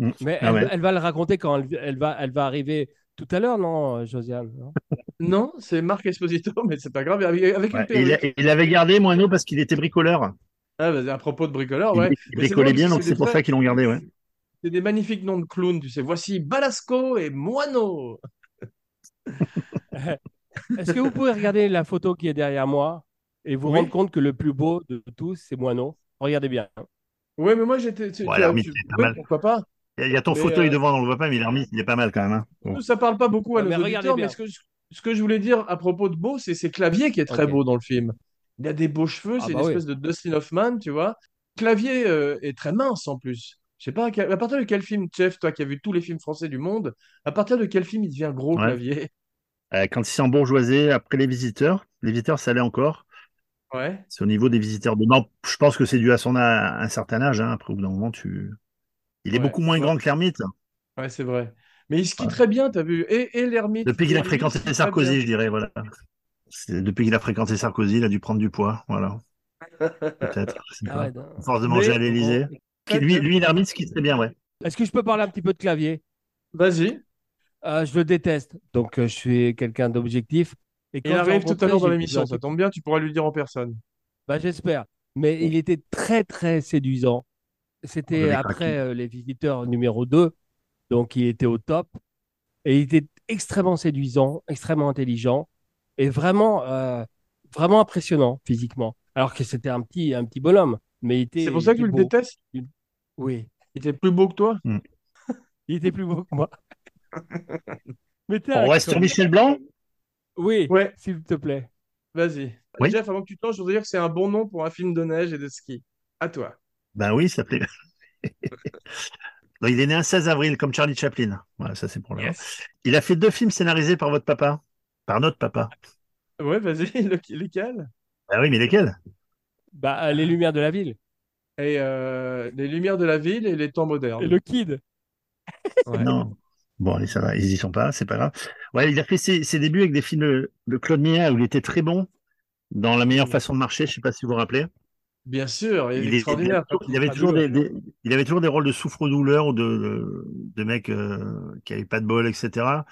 Mm. Mais Ah elle, ouais. elle va le raconter quand elle, elle va, elle va arriver tout à l'heure, non, Josiane non? Non, c'est Marc Esposito, mais c'est pas grave, avec, avec Ouais, une il, a- il avait gardé Moineau parce qu'il était bricoleur. Ah, bah, à propos de bricoleur, Il, ouais. il c'est bricolait bien, donc c'est pour ça qu'ils l'ont gardé, ouais. C'est des magnifiques noms de clowns, tu sais. Voici Balasco et Moineau. Est-ce que vous pouvez regarder la photo qui est derrière moi et vous Oui. rendre compte que le plus beau de tous, c'est Moineau? Regardez bien. Ouais, mais moi j'étais. tu- Ouais, tu- oui, pourquoi pas? Il y a- il y a ton Mais, fauteuil euh, devant, on le voit pas, mais l'ermite, il est pas mal quand même. hein. Bon. Ça parle pas beaucoup à Ouais, nos mais auditeurs, mais ce que, je, ce que je voulais dire à propos de Beau, c'est c'est Clavier qui est très beau dans le film. Il a des beaux cheveux, Ah c'est bah une oui. espèce de Dustin Hoffman, tu vois. Clavier euh, est très mince en plus. Je sais pas, à, quel- à partir de quel film, Jeff, toi qui as vu tous les films français du monde, à partir de quel film il devient gros, Ouais. Clavier? Euh, quand il s'est embourgeoisé après les visiteurs, les visiteurs, ça allait encore. Ouais. C'est au niveau des visiteurs de non, je pense que c'est dû à son a- un certain âge. Hein. Après, au bout d'un moment, tu. Il est Ouais. beaucoup moins Ouais. grand que l'ermite. Ouais, c'est vrai. Mais il skie Ouais. très bien, t'as vu. Et, et l'ermite. Depuis qu'il a fréquenté skie très Sarkozy, je dirais, voilà. Depuis qu'il a fréquenté Sarkozy, il a dû prendre du poids, voilà. Peut-être. Ah force de manger Mais- à l'Élysée. Très Lui, lui l'ermite, qui serait bien, ouais. Est-ce que je peux parler un petit peu de clavier? Vas-y. Euh, Je le déteste, donc euh, je suis quelqu'un d'objectif. Et Il quand arrive tout à l'heure dans l'émission, ça tombe bien, tu pourras lui dire en personne. Bah, j'espère. Mais il était très, très séduisant. C'était après euh, Les Visiteurs numéro 2. Donc, il était au top. Et il était extrêmement séduisant, extrêmement intelligent et vraiment, euh, vraiment impressionnant physiquement. Alors que c'était un petit, un petit bonhomme. Mais il était, C'est pour ça que tu le détestes Oui. Il était plus beau que toi? Il était plus beau que moi. Mais On reste sur Michel Blanc? Oui, Ouais, s'il te plaît. vas-y. Oui. Jeff, avant que tu te lances, je voudrais dire que c'est un bon nom pour un film de neige et de ski. À toi. Ben oui, ça plaît. Non, il est né un 16 avril, comme Charlie Chaplin. Voilà, ça c'est pour le. Il a fait deux films scénarisés par votre papa. Par notre papa. Ouais, vas-y, le- lesquels Ah oui, mais lesquels? Bah, euh, les lumières de la ville. Et euh, Les Lumières de la Ville et Les Temps modernes. Et le kid. Ouais. Non. Bon, allez, ça va, ils y sont pas, c'est pas grave. Ouais, il a fait ses, ses débuts avec des films de, de Claude Mia où il était très bon dans La meilleure façon de marcher, je sais pas si vous vous rappelez. Bien sûr, il Il, est- extraordinaire. il avait toujours des, des- il avait toujours des rôles de souffre-douleur ou de, de, de mecs euh, qui avaient pas de bol, etc.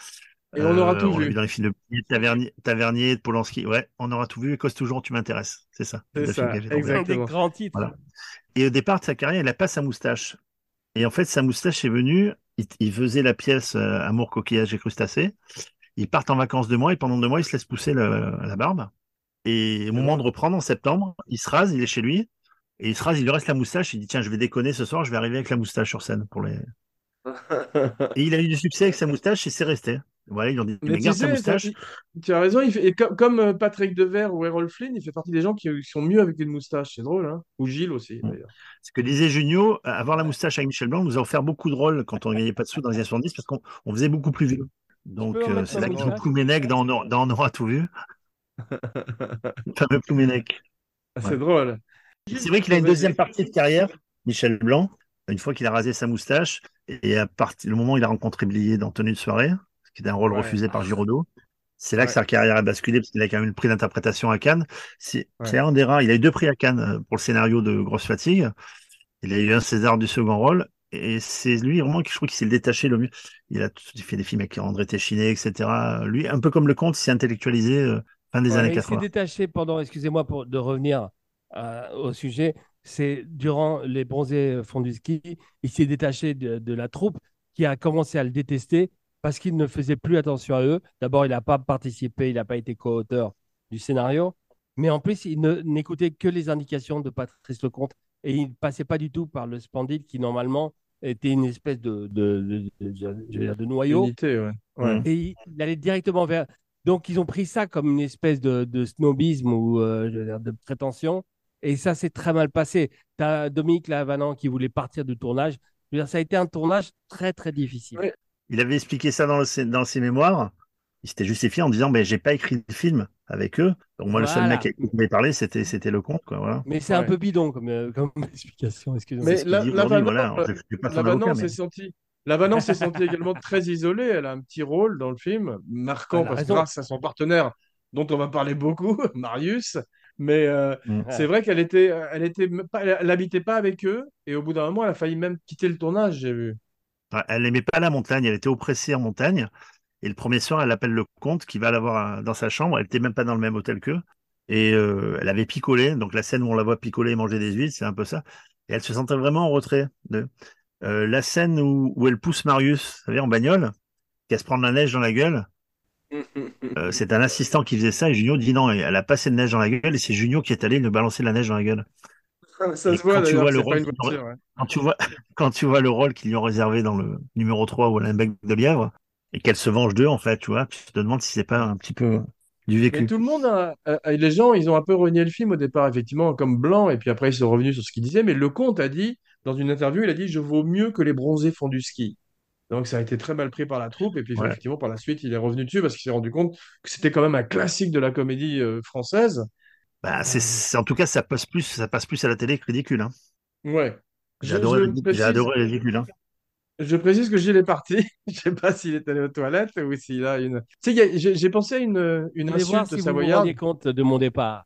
Et on aura Euh, tout on l'a vu. vu dans les films de Tavernier, Tavernier, de Polanski. Ouais, on aura tout vu. Et cause toujours, tu m'intéresses. C'est ça. C'est ça. Des Exactement. grands titres. Voilà. Et au départ de sa carrière, il n'a pas sa moustache. Et en fait, sa moustache est venue il, il faisait la pièce euh, Amour, coquillage et crustacés. Ils partent en vacances deux mois et pendant deux mois, il se laisse pousser le- la barbe. Et au moment de reprendre en septembre, il se rase, il est chez lui. Et il se rase, il lui reste la moustache. Il dit Tiens, je vais déconner ce soir, je vais arriver avec la moustache sur scène. pour les. Et il a eu du succès avec sa moustache et c'est resté. Voilà, ils ont dit Mais tu sais, moustache. tu- as raison, il fait, et com- comme euh, Patrick Devers ou Errol Flynn, il fait partie des gens qui, qui sont mieux avec une moustache. C'est drôle, hein Ou Gilles aussi, Mm. d'ailleurs. Ce que disait Junio, avoir la moustache avec Michel Blanc nous a offert beaucoup de rôles quand on gagnait pas de sous dans les années 70 parce qu'on on faisait beaucoup plus vieux. Donc euh, c'est là Plouménec dans, dans On aura tout vu. Le fameux. Ah, Ouais. C'est drôle. C'est vrai qu'il a une deuxième partie de carrière, Michel Blanc, une fois qu'il a rasé sa moustache, et à partir le moment où il a rencontré Blier dans Tenue de soirée, ce qui était un rôle Ouais. refusé par Giraudot, c'est là que sa carrière a basculé, parce qu'il a quand même eu le prix d'interprétation à Cannes. C'est Ouais. un des rares, il a eu deux prix à Cannes euh, pour le scénario de Grosse Fatigue. Il a eu un César du second rôle, et c'est lui vraiment qui je trouve qu'il s'est détaché le mieux. Il a fait des films avec André Téchiné, etc. Lui, un peu comme le comte, il s'est intellectualisé euh, fin des Ouais, années Mais il s'est 80. détaché pendant, excusez-moi pour de revenir euh, au sujet, c'est durant les bronzés fonds du ski, il s'est détaché de, de la troupe qui a commencé à le détester parce qu'il ne faisait plus attention à eux. D'abord, il n'a pas participé, il n'a pas été co-auteur du scénario, mais en plus, il n'écoutait que les indications de Patrice Lecomte et il ne passait pas du tout par le Splendide qui, normalement, était une espèce de, de, de- de- de- je veux dire, de noyau. Unité, ouais. Ouais. Et il, il allait directement vers. Donc, ils ont pris ça comme une espèce de, de snobisme ou euh, de prétention. Et ça s'est très mal passé. Tu as Dominique Lavanant qui voulait partir du tournage. Je veux dire, ça a été un tournage très, très difficile. Il avait expliqué ça dans, le- dans ses mémoires. Il s'était justifié en disant, ben, j'ai pas écrit de film avec eux. Donc moi, le seul mec avec qui je pouvais parler, c'était, c'était le quoi, voilà. Mais c'est un peu bidon comme, euh, comme explication. Excusez-moi. Mais la- la aujourd'hui, Vanant, voilà. euh, mais- s'est sentie. La Vanant s'est sentie également très isolée. Elle a un petit rôle dans le film, marquant parce que grâce à son partenaire, dont on va parler beaucoup, Marius. Mais euh, Mm. c'est vrai qu'elle était, elle était pas, elle habitait pas avec eux. Et au bout d'un moment, elle a failli même quitter le tournage, j'ai vu. Elle n'aimait pas la montagne, elle était oppressée en montagne. Et le premier soir, elle appelle le comte qui va la voir euh, dans sa chambre. Elle n'était même pas dans le même hôtel qu'eux. Et euh, elle avait picolé. Donc la scène où on la voit picoler et manger des huîtres, c'est un peu ça. Et elle se sentait vraiment en retrait. De... Euh, la scène où, où elle pousse Marius, vous savez, en bagnole, qui a se prendre la neige dans la gueule. Euh, c'est un assistant qui faisait ça et Junio dit non, elle a passé de neige dans la gueule et c'est Junio qui est allé lui balancer de la neige dans la gueule. Ça se voit quand tu vois le rôle voiture. ouais. Quand tu vois, quand tu vois le rôle qu'ils lui ont réservé dans le numéro 3 où elle a un bec de lièvre et qu'elle se venge d'eux, en fait, tu vois, tu te demandes si c'est pas un petit peu du Mais vécu. tout le monde, a- a- les gens, ils ont un peu renié le film au départ, effectivement, comme blanc, et puis après, ils sont revenus sur ce qu'il disait. Mais Lecomte a dit, dans une interview, il a dit Je vaux mieux que les bronzés font du ski. Donc, ça a été très mal pris par la troupe, et puis Ouais. effectivement, par la suite, il est revenu dessus parce qu'il s'est rendu compte que c'était quand même un classique de la comédie euh, française. Bah, c'est, en tout cas, ça passe plus, ça passe plus à la télé que ridicule. Hein. Ouais. J'ai adoré, adoré le ridicule. Hein. Je précise que Gilles est parti. Je sais pas s'il est allé aux toilettes ou s'il a une. Tu sais, j'ai pensé à une, une Allez voir insulte si vous vous savoyarde. rendez compte de mon départ.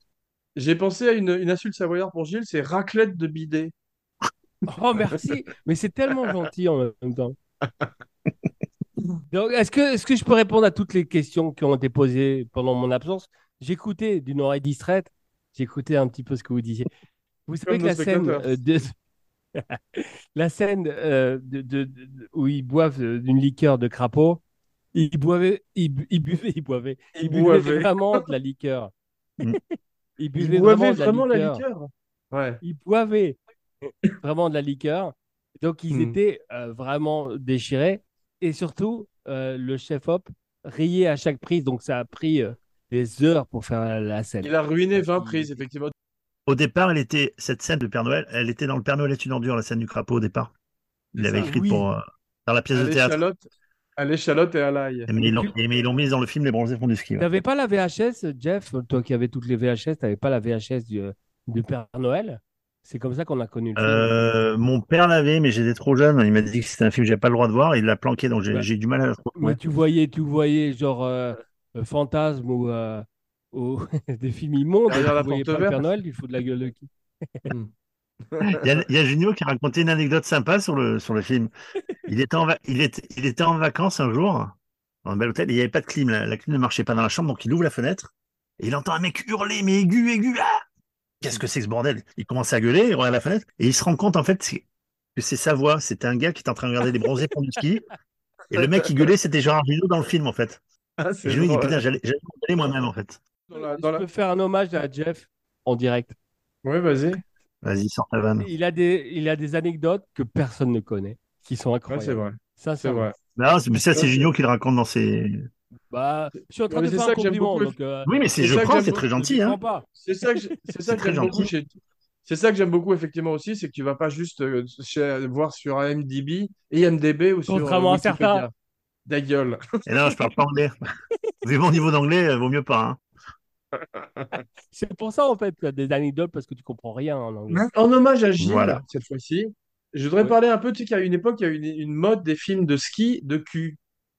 J'ai pensé à une, une insulte savoyarde pour Gilles, c'est raclette de bidet. Oh, merci. Mais c'est tellement gentil en même temps. Donc, est-ce que, est-ce que je peux répondre à toutes les questions qui ont été posées pendant mon absence? J'écoutais d'une oreille distraite, j'écoutais un petit peu ce que vous disiez. Vous savez que la scène, euh, de... la scène euh, de, où ils boivent euh, d'une liqueur de crapaud, ils boivaient, ils, ils buvaient, ils boivaient, Ils ils buvaient vraiment de la liqueur. Mm. Ils buvaient vraiment de la vraiment la liqueur liqueur? Ouais. ils boivaient vraiment de la liqueur. Donc, ils Hmm. étaient euh, vraiment déchirés. Et surtout, euh, le chef-op riait à chaque prise. Donc, ça a pris euh, des heures pour faire la scène. Il a ruiné Parce 20 qu'il- prises, effectivement. Au départ, elle était, cette scène de Père Noël, elle était dans le Père Noël est une ordure, la scène du crapaud au départ. Il l'avait écrite Oui. pour, euh, dans la pièce À de théâtre. à l'échalote et à l'ail. Mais ils l'ont, mise dans le film Les Bronzés font du ski. Tu ouais. n'avais pas la VHS, Jeff Toi qui avais toutes les VHS, tu n'avais pas la VHS du, du Père Noël? C'est comme ça qu'on a connu le film. Euh, mon père l'avait, mais j'étais trop jeune. Il m'a dit que c'était un film que j'avais pas le droit de voir. Il l'a planqué, donc j'ai Ouais. du mal à le retrouver. Mais tu voyais, tu voyais genre euh, euh, Fantasme ou, euh, ou des films immondes. Derrière tu la voyais pas le Père. Noël, il faut de la gueule de qui? Il y a, il y a Junio qui a raconté une anecdote sympa sur le, sur le film. Il était, en va- il, était, il était en vacances un jour, dans un bel hôtel, et il n'y avait pas de clim. La, la clim ne marchait pas dans la chambre, donc il ouvre la fenêtre, et il entend un mec hurler, mais aigu, aigu, ah Qu'est-ce que c'est que ce bordel? Il commence à gueuler, il regarde la fenêtre, et il se rend compte, en fait, que c'est sa voix. C'était un gars qui était en train de regarder les bronzés pour du ski. Et le mec qui gueulait, c'était Gérard Jugnot dans le film, en fait. Ah, Et je me dis, putain, j'allais moi-même, en fait. Dans la- Je dans la- peux faire un hommage à Jeff en direct. Ouais, vas-y. Vas-y, sors ta vanne. Il a des, il a des anecdotes que personne ne connaît, qui sont Ouais, incroyables. c'est vrai. Ça, C'est vrai. Non, c'est- mais ça, c'est Junio qui le raconte dans ses. Bah, je suis en train Ouais, de c'est faire ça un que j'aime compliment. beaucoup. Donc, euh, Oui, mais je ça que prends, c'est très gentil. je Hein. comprends pas. C'est ça que j'ai- c'est ça que très j'aime beaucoup chez. C'est ça que j'aime beaucoup effectivement aussi, c'est que tu vas pas juste euh, chez- voir sur IMDb, IMDb ou sur euh, Contrairement à Wikipédia. certains. Ta gueule. Et là, je parle pas anglais. Vu mon niveau d'anglais, euh, vaut mieux pas. Hein. C'est pour ça, en fait, tu as des anecdotes parce que tu comprends rien en anglais. En hommage à Gilles, Voilà. cette fois-ci, je voudrais Ouais. parler un peu, tu sais qu'à une époque, il y a eu une, une mode des films de ski de cul.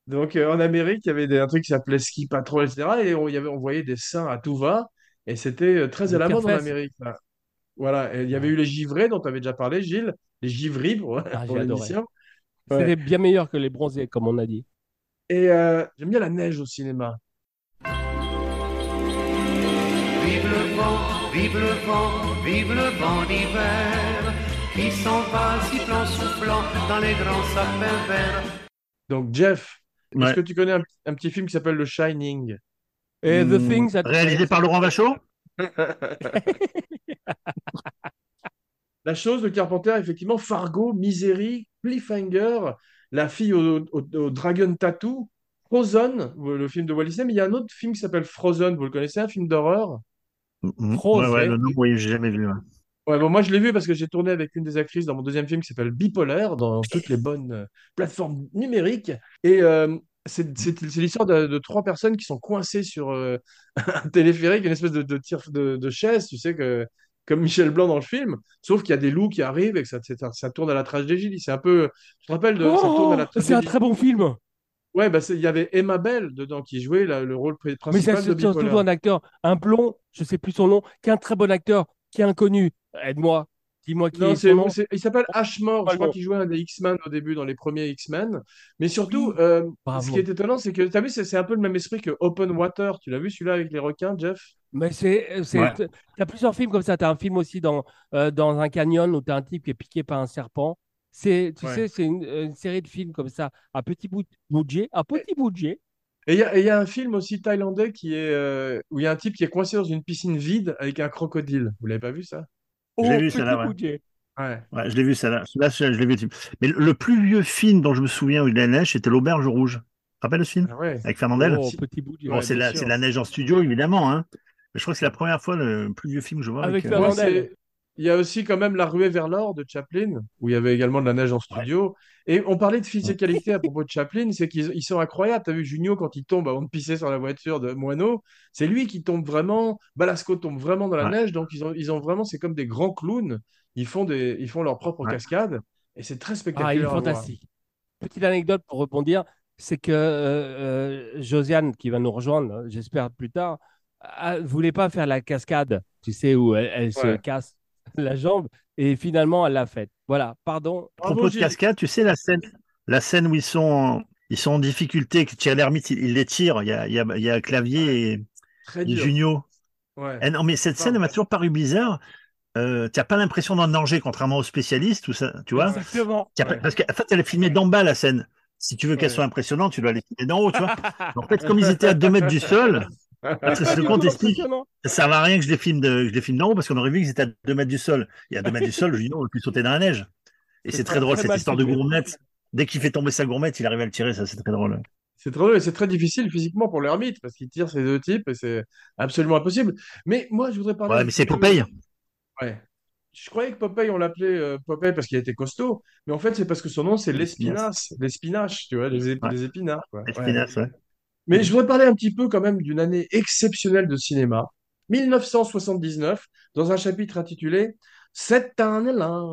Donc euh, en Amérique, il y avait des, un truc qui s'appelait Ski Patrol, etc. Et on, y avait, on voyait des seins à tout va. Et c'était euh, très à la mode en. Amérique. là. Voilà. Et il y avait eu les givrés dont tu avais déjà parlé, Gilles. Les givris pour, Ah, pour j'ai adoré. l'émission. Ouais. C'était bien meilleur que les bronzés, comme on a dit. Et euh, j'aime bien la neige au cinéma. Vive le vent, vive le vent, vive le vent d'hiver qui s'en va sifflant, soufflant dans les grands sapins verts. Donc Jeff, est-ce que tu connais un, un petit film qui s'appelle Le Shining? Et The Hmm, Things that- Réalisé par Laurent Vachon? La chose de Carpenter, effectivement, Fargo, Misery, Cliffhanger, La fille au, au- au dragon tattoo, Frozen, le film de Walt Disney, mais il y a un autre film qui s'appelle Frozen, vous le connaissez, un film d'horreur? Mhm. Frozen. Ouais, ouais, le nom, oui, j'ai jamais vu. Ouais, bon, moi je l'ai vu parce que j'ai tourné avec une des actrices dans mon deuxième film qui s'appelle Bipolaire, dans toutes les bonnes euh, plateformes numériques. Et euh, c'est c'est- c'est l'histoire de, de trois personnes qui sont coincées sur euh, un téléphérique, une espèce de, de tir de, de chaise, tu sais, que, comme Michel Blanc dans le film, sauf qu'il y a des loups qui arrivent et que ça, ça, ça tourne à la tragédie. C'est un peu. Je te rappelle, de, ça tourne à la Oh, c'est un tragédie. très bon film. Ouais, bah, c'est- il y avait Emma Bell dedans qui jouait la- le rôle pr- Mais principal c'est de surtout Bipolaire. un acteur, un blond, je sais plus son nom, qui est un très bon acteur, qui est inconnu. Aide-moi. Dis-moi qui Non, est nom. c'est- il s'appelle Ashmore. Je crois qu'il jouait un des X-Men au début, dans les premiers X-Men. Mais surtout, euh, ce qui est étonnant, c'est que tu as vu, c'est, un peu le même esprit que Open Water. Tu l'as vu celui-là avec les requins, Jeff? Mais c'est, c'est, Ouais. t'as plusieurs films comme ça. T'as un film aussi dans, euh, dans un canyon où t'as un type qui est piqué par un serpent. C'est, tu Ouais. sais, c'est une, une série de films comme ça, à petit bout budget, à petit budget. Et il y a, y un film aussi thaïlandais qui est, euh, où il y a un type qui est coincé dans une piscine vide avec un crocodile. Vous l'avez pas vu ça? Je l'ai au vu, celle-là, ouais. Ouais. Ouais, je l'ai vu, celle-là. Celui-là, je l'ai vu. Mais le le plus vieux film dont je me souviens où il y a la neige, c'était L'Auberge Rouge. Tu te rappelles ce film? Ah ouais. Avec Fernandel? Oh. Bon, c'est la, neige en studio, évidemment. Hein. Mais je crois que c'est la première fois le plus vieux film que je vois. Avec Avec, euh, Fernandel. Il y a aussi quand même La ruée vers l'or de Chaplin, où il y avait également de la neige en studio. Et on parlait de physicalité à propos de Chaplin, c'est qu'ils ils sont incroyables. Tu as vu Junio quand il tombe avant de pisser sur la voiture de Moineau, c'est lui qui tombe vraiment, Balasco tombe vraiment dans la Ouais. neige, donc ils ont, ils ont vraiment, c'est comme des grands clowns, ils font, des, ils font leur propre Ouais. cascade, et c'est très spectaculaire. Ah, il est fantastique. Petite anecdote pour rebondir, c'est que euh, euh, Josiane, qui va nous rejoindre, j'espère plus tard, ne voulait pas faire la cascade, tu sais, où elle, elle se casse la jambe, et finalement, elle l'a faite. Voilà, pardon. À propos de cascade, tu sais la scène, la scène où ils sont, en- ils sont en difficulté, que Thierry Lhermitte, il, il les tire. Il y a, il y a, il y a Clavier et, Très et dur. Junio. Ouais. Eh non, mais cette scène, elle m'a toujours paru bizarre. Euh, tu n'as pas l'impression d'un danger, contrairement aux spécialistes, tout ça, tu vois. Exactement. Pas- Ouais. Parce qu'en fait, elle est filmée d'en bas, la scène. Si tu veux qu'elle Ouais. soit impressionnante, tu dois la filmer d'en haut, tu vois. En fait, comme ils étaient à 2 mètres du sol, parce que du compte explique, ça sert à rien que je les filme de, je les filme d'en haut, parce qu'on aurait vu qu'ils étaient à 2 mètres du sol. Et à 2 mètres du sol, Junio aurait pu sauter dans la neige. Et C'est très, très drôle, cette histoire de gourmette. Dès qu'il fait tomber sa gourmette, il arrive à le tirer, ça, c'est très drôle. C'est très drôle et c'est très difficile physiquement pour l'ermite parce qu'il tire ces deux types et c'est absolument impossible. Mais moi, je voudrais parler Ouais, mais c'est Popeye. Ouais. Je croyais que Popeye, on l'appelait euh, Popeye parce qu'il était costaud, mais en fait, c'est parce que son nom, c'est l'espinasse, l'espinache, tu vois, les, ép- Ouais. les épinards. quoi. Ouais. Mais je voudrais parler un petit peu quand même d'une année exceptionnelle de cinéma. 1979, dans un chapitre intitulé Cette année-là,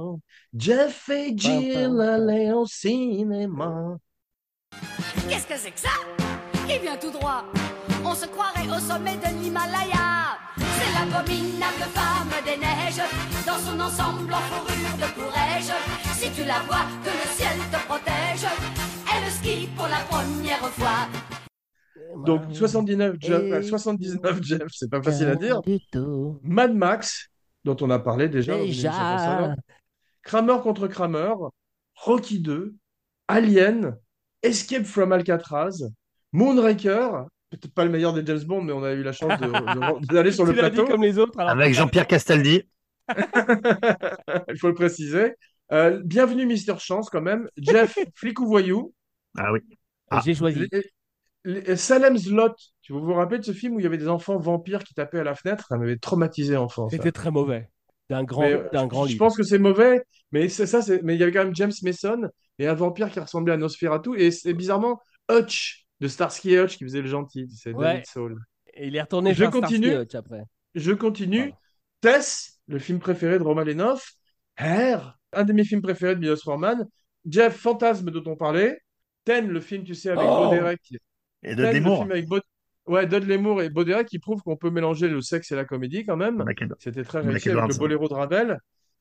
Jeff et Jill allaient au cinéma. Qu'est-ce que c'est que ça? Qui vient tout droit On se croirait au sommet de l'Himalaya. C'est l'abominable femme des neiges, dans son ensemble en fourrure de courage. Si tu la vois, que le ciel te protège. Elle skie pour la première fois. Donc 79 Jeff, euh, 79 Jeff, c'est pas facile à dire. Mad Max, dont on a parlé déjà. Déjà. Kramer contre Kramer, Rocky 2, Alien, Escape from Alcatraz, Moonraker, peut-être pas le meilleur des James Bond, mais on a eu la chance d'aller sur le dit plateau. comme les autres. alors Avec Jean-Pierre Castaldi. Il faut le préciser. Euh, bienvenue, Mister Chance, quand même. Jeff, flic ou voyou? Ah oui. Ah. J'ai choisi. Les- les- Salem's Lot. Tu vous vous rappelez de ce film où il y avait des enfants vampires qui tapaient à la fenêtre? Ça m'avait traumatisé enfant. C'était très mauvais. D'un grand, euh, d'un je- grand je livre. pense que c'est mauvais, mais c'est ça. Mais il y avait quand même James Mason et un vampire qui ressemblait à Nosferatu. Et c'est bizarrement Hutch de Starsky et Hutch qui faisait le gentil. C'est Ouais. David Soul. Et il est retourné Je Starsky continue. Hutch après. Je continue. Voilà. Tess, le film préféré de Roman Lenov. Hair, un de mes films préférés de Milos Forman. Jeff, Fantasme dont on parlait. Ten, le film, tu sais, avec Oh Bo Derek. Et de avec Bo... Ouais, Dudley Moore et Derek qui prouvent qu'on peut mélanger le sexe et la comédie quand même. C'était très réussi avec le boléro de Ravel.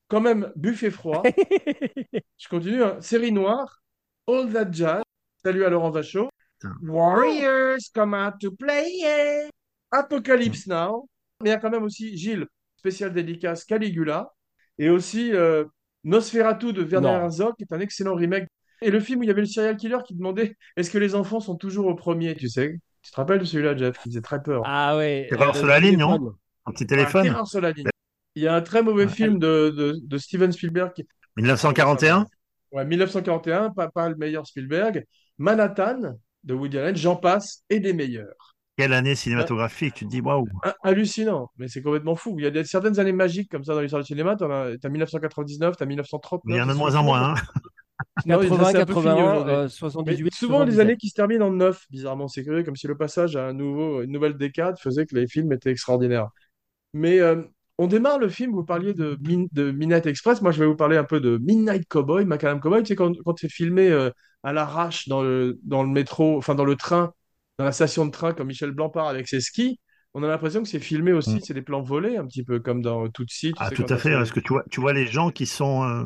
Quand même, Buffet froid. Je continue. hein. Série noire. All That Jazz. Salut à Laurent Vachaud. Putain. Warriors come out to play. yeah. Apocalypse Now. Mais il y a quand même aussi Gilles, spécial dédicace Caligula. Et aussi euh, Nosferatu de Werner. Herzog, qui est un excellent remake. Et le film où il y avait le serial killer qui demandait est-ce que les enfants sont toujours au premier, tu sais Tu te rappelles de celui-là, Jeff? Qui faisait très peur. Ah ouais. Terreur sur la ligne, non? Un petit Ah, téléphone. Terreur sur la ligne. Il y a un très mauvais Ouais. film de, de, de Steven Spielberg qui, 1941. Ouais, 1941, pas, pas le meilleur Spielberg. Manhattan de Woody Allen, j'en passe, et des meilleurs. Quelle année cinématographique. Tu te dis, waouh. Ha- Hallucinant, mais c'est complètement fou. Il y a des, certaines années magiques comme ça dans l'histoire du cinéma. T'en as, t'as 1999, t'as 1939. Il y en a de moins en moins. hein. Non, 80, c'est un peu fini 81, aujourd'hui. euh, Mais 78, souvent, les 77. années qui se terminent en 9, bizarrement, c'est curieux, comme si le passage à un nouveau, une nouvelle décade faisait que les films étaient extraordinaires. Mais euh, on démarre le film, vous parliez de, Min- de Midnight Express, moi je vais vous parler un peu de Midnight Cowboy, Macadam Cowboy, tu sais, quand, quand c'est filmé euh, à l'arrache dans le, dans le métro, enfin dans le train, dans la station de train, comme Michel Blanc part avec ses skis, on a l'impression que c'est filmé aussi, Mm. c'est des plans volés, un petit peu comme dans Tootsie, tu Ah, sais, tout à fait. fait- Parce que tu vois, tu vois les gens qui sont. euh,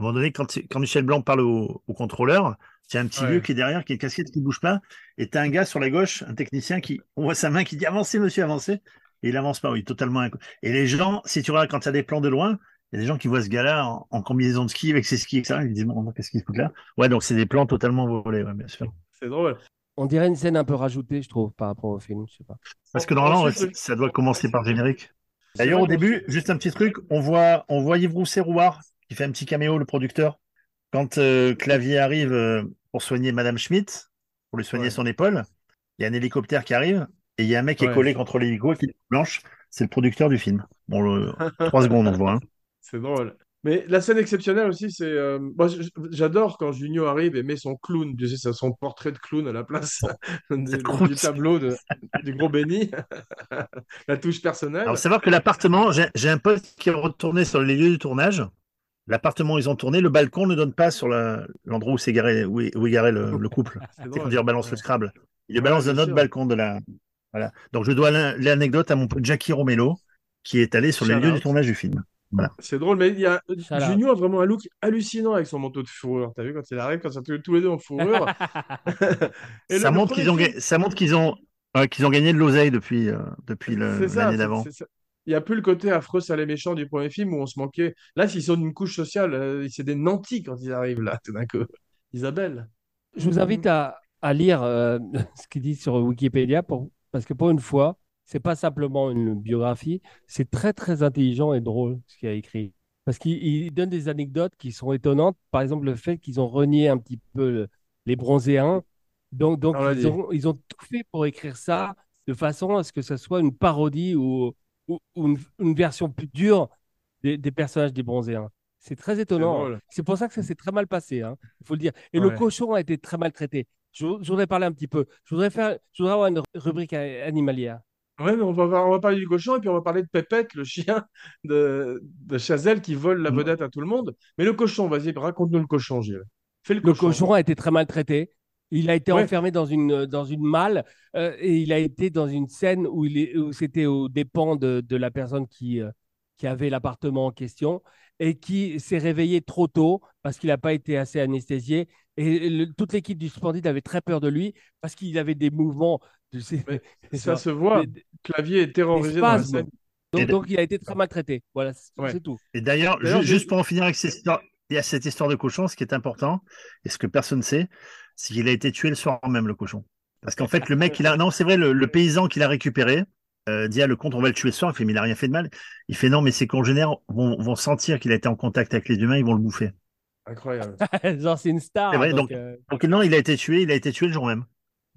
à un moment donné, quand, quand Michel Blanc parle au, au contrôleur, c'est un petit Ouais. vieux qui est derrière, qui a une casquette qui bouge pas. Et t'as un gars sur la gauche, un technicien qui. On voit sa main qui dit avancez, monsieur, avancez. Et il avance pas, oui, totalement. Et les gens, si tu regardes quand tu as des plans de loin, il y a des gens qui voient ce gars-là en, en combinaison de ski avec ses skis, etc. Ils disent bon, qu'est-ce qu'il fout là? Ouais, donc c'est des plans totalement volés, ouais, bien sûr. C'est drôle. On dirait une scène un peu rajoutée, je trouve, par rapport au film. Je sais pas. Parce que normalement, ouais, ça doit commencer par générique. D'ailleurs, au début, juste un petit truc, on voit, on voit Yves Rousset-Rouard qui fait un petit caméo, le producteur, quand euh, Clavier arrive euh, pour soigner Madame Schmidt, pour lui soigner Ouais. son épaule. Il y a un hélicoptère qui arrive et il y a un mec qui Ouais. est collé contre l'hélico qui est blanche. C'est le producteur du film. Bon, le... trois secondes, on voit. hein. C'est drôle. Mais la scène exceptionnelle aussi, c'est. euh, moi, j'adore quand Junio arrive et met son clown, tu sais, son portrait de clown à la place du, tableau de, du gros béni. la touche personnelle. Alors, savoir que l'appartement, j'ai j'ai un pote qui est retourné sur les lieux du tournage. L'appartement où ils ont tourné, le balcon ne donne pas sur l'endroit où s'est garé, où est, où est garé le, le couple. C'est C'est quand il rebalance Ouais. le Scrabble. Il le Ouais, balance notre sûr. balcon de la. Voilà. Donc je dois l'an- l'anecdote à mon pote Jackie Romelo, qui est allé sur les lieux du tournage du film. C'est drôle, mais il y a... Junio a vraiment un look hallucinant avec son manteau de fourrure. T'as vu quand il arrive, quand ils sont tous les deux en fourrure? Et ça, le montre qu'ils ont, ça montre qu'ils ont, euh, qu'ils ont gagné de l'oseille depuis, euh, depuis ça, l'année d'avant. Ça. Il n'y a plus le côté affreux, sale et méchant du premier film où on se manquait. Là, s'ils sont d'une couche sociale, euh, c'est des nantis quand ils arrivent là, tout d'un coup. Isabelle. Je vous invite à, à lire euh, ce qu'il dit sur Wikipédia pour, parce que pour une fois, c'est pas simplement une biographie, c'est très très intelligent et drôle ce qu'il a écrit. Parce qu'il il donne des anecdotes qui sont étonnantes. Par exemple, le fait qu'ils ont renié un petit peu le- les bronzéens. Donc, donc On l'a ils, ont, ils ont tout fait pour écrire ça de façon à ce que ce soit une parodie ou, ou- ou une, une version plus dure des, des personnages des bronzéens. C'est très étonnant. drôle. C'est pour ça que ça s'est très mal passé, hein, il faut le dire. Et le cochon a été très mal traité. Je, je voudrais parler un petit peu. Je voudrais faire, je voudrais avoir une rubrique animalière. Ouais, mais on va, on va parler du cochon et puis on va parler de Pépette, le chien de, de Chazelle qui vole la Mm. vedette à tout le monde. Mais le cochon, vas-y, raconte-nous le cochon, Gilles. Fais le Le cochon. cochon a été très maltraité. Il a été Ouais. enfermé dans une, dans une malle euh, et il a été dans une scène où, c'était aux dépens de, de la personne qui, euh, qui avait l'appartement en question et qui s'est réveillé trop tôt parce qu'il n'a pas été assez anesthésié. Et le- toute l'équipe du Splendide avait très peur de lui parce qu'il avait des mouvements. Tu sais, Ça se voit. des- Clavier est terrorisé dans la scène. Donc, il a été très maltraité. Voilà, c'est Ouais. tout. Et d'ailleurs, D'ailleurs, ju- j'ai- juste pour en finir avec cette histoire, il y a cette histoire de cochon, ce qui est important, et ce que personne ne sait, c'est qu'il a été tué le soir même, le cochon. Parce qu'en fait, le mec, il a, non, c'est vrai, le, le paysan qui l'a récupéré, euh, dit à le comte, on va le tuer ce soir. Il fait, mais il a rien fait de mal. Il fait, non, mais ses congénères vont, vont sentir qu'il a été en contact avec les humains, ils vont le bouffer. Incroyable. Genre, c'est une star. C'est vrai, donc, donc- euh, Donc, non, il a été tué, il a été tué le jour même.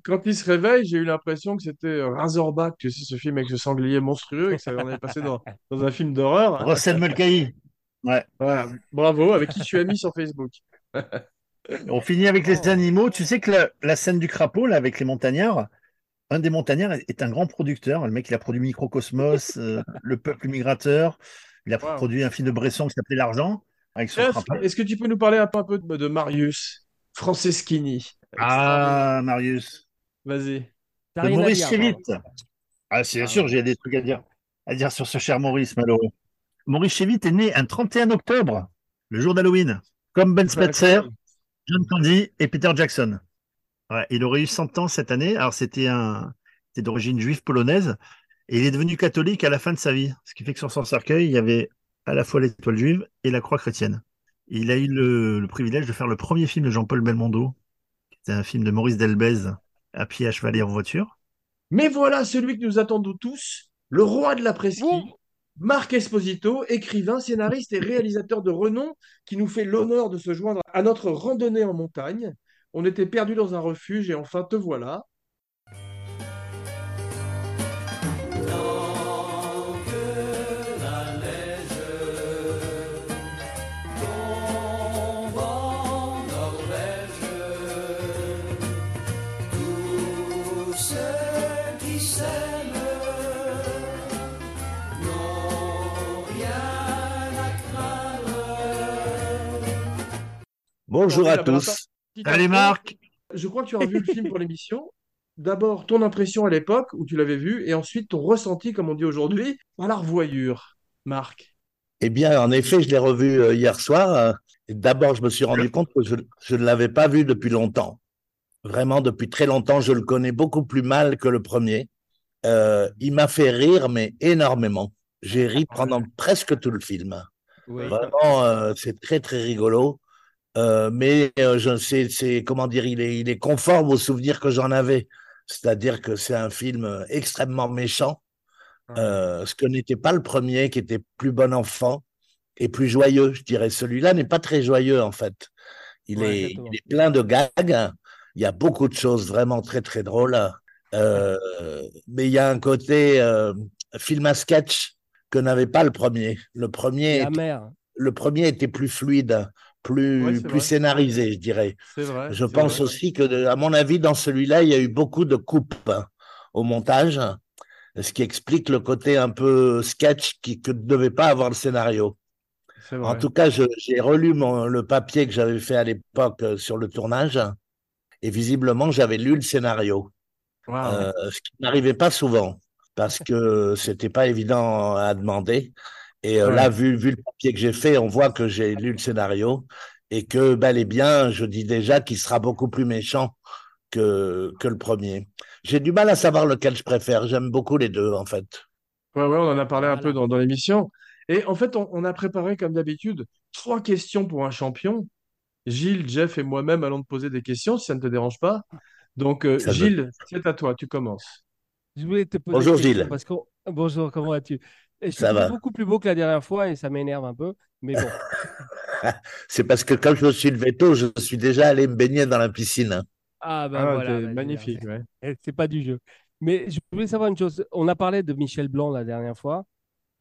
Quand il se réveille, j'ai eu l'impression que c'était euh, Razorback, tu sais, ce film avec ce sanglier monstrueux et que ça en avait passé dans, dans un film d'horreur. Rossel Mulcahy. Ouais. Voilà, bravo, avec qui je suis ami sur Facebook. On finit avec les animaux. Tu sais que la, la scène du crapaud, là, avec les montagnards, un des montagnards est un grand producteur. Le mec, il a produit Microcosmos, euh, Le Peuple Migrateur. Il a Wow. produit un film de Bresson qui s'appelait L'Argent, est-ce que tu peux nous parler un peu, un peu de, de Marius Franceschini? Ah, Marius. Vas-y. De Maurice dire, Chévit. pardon. Ah, c'est bien Ah, sûr, ouais. j'ai des trucs à dire, à dire sur ce cher Maurice, malheureux. Maurice Chévit est né un 31 octobre, le jour d'Halloween, comme Ben Spencer, John Candy et Peter Jackson. Ouais, il aurait eu 100 ans cette année. Alors, c'était un, c'était d'origine juive polonaise. Et il est devenu catholique à la fin de sa vie. Ce qui fait que sur son cercueil, il y avait à la fois l'étoile juive et la croix chrétienne. Il a eu le, le privilège de faire le premier film de Jean-Paul Belmondo. C'était un film de Maurice Delbez, à pied, à cheval et en voiture. Mais voilà celui que nous attendons tous, le roi de la presqu'île. Marc Esposito, écrivain, scénariste et réalisateur de renom, qui nous fait l'honneur de se joindre à notre randonnée en montagne. On était perdus dans un refuge et enfin te voilà. Bonjour à tous. Allez. Marc! Je crois que tu as revu le film pour l'émission. D'abord, ton impression à l'époque où tu l'avais vu, et ensuite ton ressenti, comme on dit aujourd'hui, à la revoyure, Marc. Eh bien, en effet, je l'ai revu euh, hier soir. D'abord, je me suis rendu compte que je, je ne l'avais pas vu depuis longtemps. Vraiment, depuis très longtemps, je le connais beaucoup plus mal que le premier. Euh, il m'a fait rire, mais énormément. J'ai ri pendant presque tout le film. Oui. Vraiment, euh, c'est très, très rigolo. Euh, mais euh, je sais, c'est comment dire, il est, il est conforme aux souvenirs que j'en avais. C'est-à-dire que c'est un film euh, extrêmement méchant, euh, ce que n'était pas le premier, qui était plus bon enfant et plus joyeux, je dirais. Celui-là n'est pas très joyeux, en fait. Il, Ouais, est, il est plein de gags. Il y a beaucoup de choses vraiment très, très drôles. Mais il y a un côté film à sketch que n'avait pas le premier. Le premier, le premier était plus fluide, plus, Ouais, plus vrai. scénarisé, je dirais. Vrai. Je pense vrai. aussi que, à mon avis, dans celui-là, il y a eu beaucoup de coupes hein, au montage, ce qui explique le côté un peu sketch qui que ne devait pas avoir le scénario. En tout cas, j'ai relu mon- le papier que j'avais fait à l'époque euh, sur le tournage, et visiblement, j'avais lu le scénario, Wow. euh, ce qui n'arrivait pas souvent, parce que c'était pas évident à demander. Et euh, Ouais. là, vu, vu le papier que j'ai fait, on voit que j'ai lu le scénario et que bel et bien, je dis déjà qu'il sera beaucoup plus méchant que, que le premier. J'ai du mal à savoir lequel je préfère. J'aime beaucoup les deux, en fait. Ouais, ouais, on en a parlé un Voilà. peu dans, dans l'émission. Et en fait, on, on a préparé, comme d'habitude, trois questions pour un champion. Gilles, Jeff et moi-même allons te poser des questions, si ça ne te dérange pas. Donc, euh, Gilles, c'est à toi, tu commences. Je voulais te poser Bonjour, Gilles. Parce que... Bonjour, comment vas-tu? Et Je Ça va. beaucoup plus beau que la dernière fois et ça m'énerve un peu. Mais bon. C'est parce que comme je me suis levé tôt, je suis déjà allé me baigner dans la piscine. Ah, ben Ah, voilà. vas-y, magnifique, ouais. C'est pas du jeu. Mais je voulais savoir une chose. On a parlé de Michel Blanc la dernière fois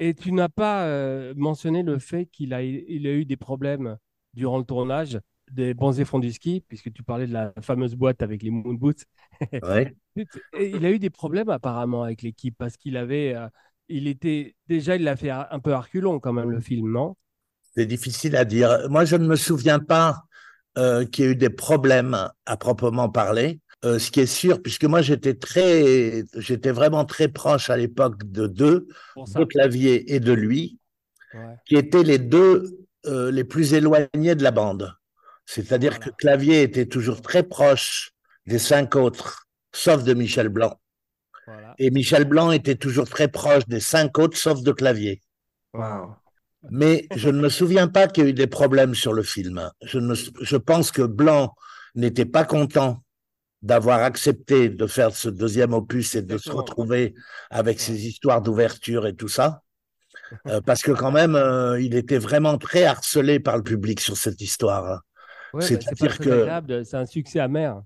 et tu n'as pas euh, mentionné le fait qu'il a, il a eu des problèmes durant le tournage des Bonzé font du ski, puisque tu parlais de la fameuse boîte avec les moon boots. Ouais. Et il a eu des problèmes apparemment avec l'équipe parce qu'il avait, euh, il était déjà, il l'a fait un peu arculon quand même le film, non? C'est difficile à dire. Moi, je ne me souviens pas euh, qu'il y ait eu des problèmes à proprement parler. Euh, ce qui est sûr, puisque moi j'étais très, j'étais vraiment très proche à l'époque de deux, de Clavier et de lui, Ouais. qui étaient les deux euh, les plus éloignés de la bande. C'est-à-dire Voilà. que Clavier était toujours très proche des cinq autres, sauf de Michel Blanc. Voilà. Et Michel Blanc était toujours très proche des cinq autres, sauf de clavier. Mais je ne me souviens pas qu'il y a eu des problèmes sur le film. Je, ne, je pense que Blanc n'était pas content d'avoir accepté de faire ce deuxième opus et de se retrouver avec ces histoires d'ouverture et tout ça. Euh, parce que quand même, euh, il était vraiment très harcelé par le public sur cette histoire. Ouais, bah, C'est-à-dire que- c'est un succès amer.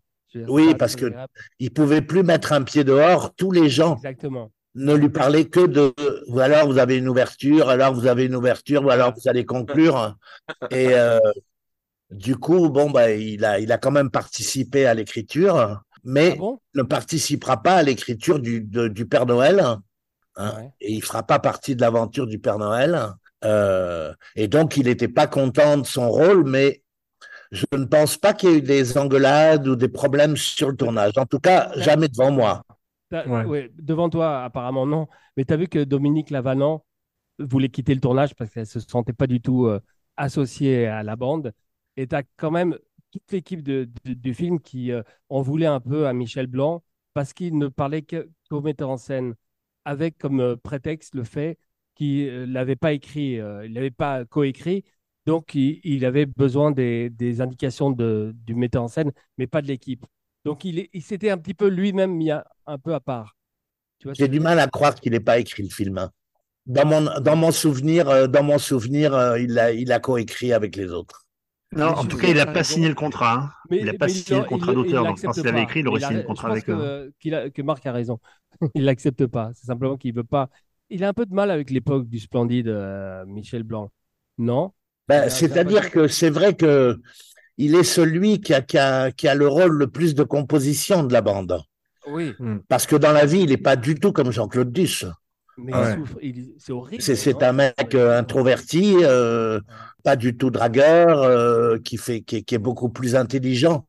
Oui, parce que. Il pouvait plus mettre un pied dehors. Tous les gens Exactement. ne lui parlaient que de ou alors vous avez une ouverture, alors vous avez une ouverture, ou alors vous allez conclure. Et euh, du coup, bon, bah, il a, il a quand même participé à l'écriture, mais Ah bon? ne participera pas à l'écriture du, de- du Père Noël. hein, Ouais. et il fera pas partie de l'aventure du Père Noël. Euh, et donc, il n'était pas content de son rôle, mais je ne pense pas qu'il y ait eu des engueulades ou des problèmes sur le tournage. En tout cas, jamais devant moi. Ouais. ouais, devant toi, apparemment, non. Mais tu as vu que Dominique Lavanant voulait quitter le tournage parce qu'elle se sentait pas du tout euh, associée à la bande. Et tu as quand même toute l'équipe de- de- du film qui euh, en voulait un peu à Michel Blanc parce qu'il ne parlait que- qu'au metteur en scène, avec comme euh, prétexte le fait qu'il ne l'avait pas écrit, euh, il l'avait pas coécrit. Donc, il, il avait besoin des, des indications de, du metteur en scène, mais pas de l'équipe. Donc, il, s'était un petit peu lui-même mis à- un peu à part. Tu vois ce J'ai du mal à croire qu'il n'ait pas écrit le film. hein. Dans mon, dans mon souvenir, euh, dans mon souvenir, euh, il a, il a coécrit avec les autres. Non, en tout cas, il n'a pas signé le contrat. hein. Mais- il n'a pas mais signé le contrat il- d'auteur. il Donc, je pense l'accepte qu'il avait pas. écrit, il aurait Il a- signé le je contrat pense avec que, eux. euh, qu'il a- que Marc a raison. il l'accepte pas. C'est simplement qu'il veut pas. Il a un peu de mal avec l'époque du splendide euh, Michel Blanc. Non Ben, C'est-à-dire que c'est vrai que il est celui qui a, qui, a, qui a le rôle le plus de composition de la bande. Oui. Parce que dans la vie, il n'est pas du tout comme Jean-Claude Duss. Mais Ouais. il souffre. il- C'est horrible. C'est un mec euh, introverti, euh, pas du tout dragueur, euh, qui, fait, qui, est- qui est beaucoup plus intelligent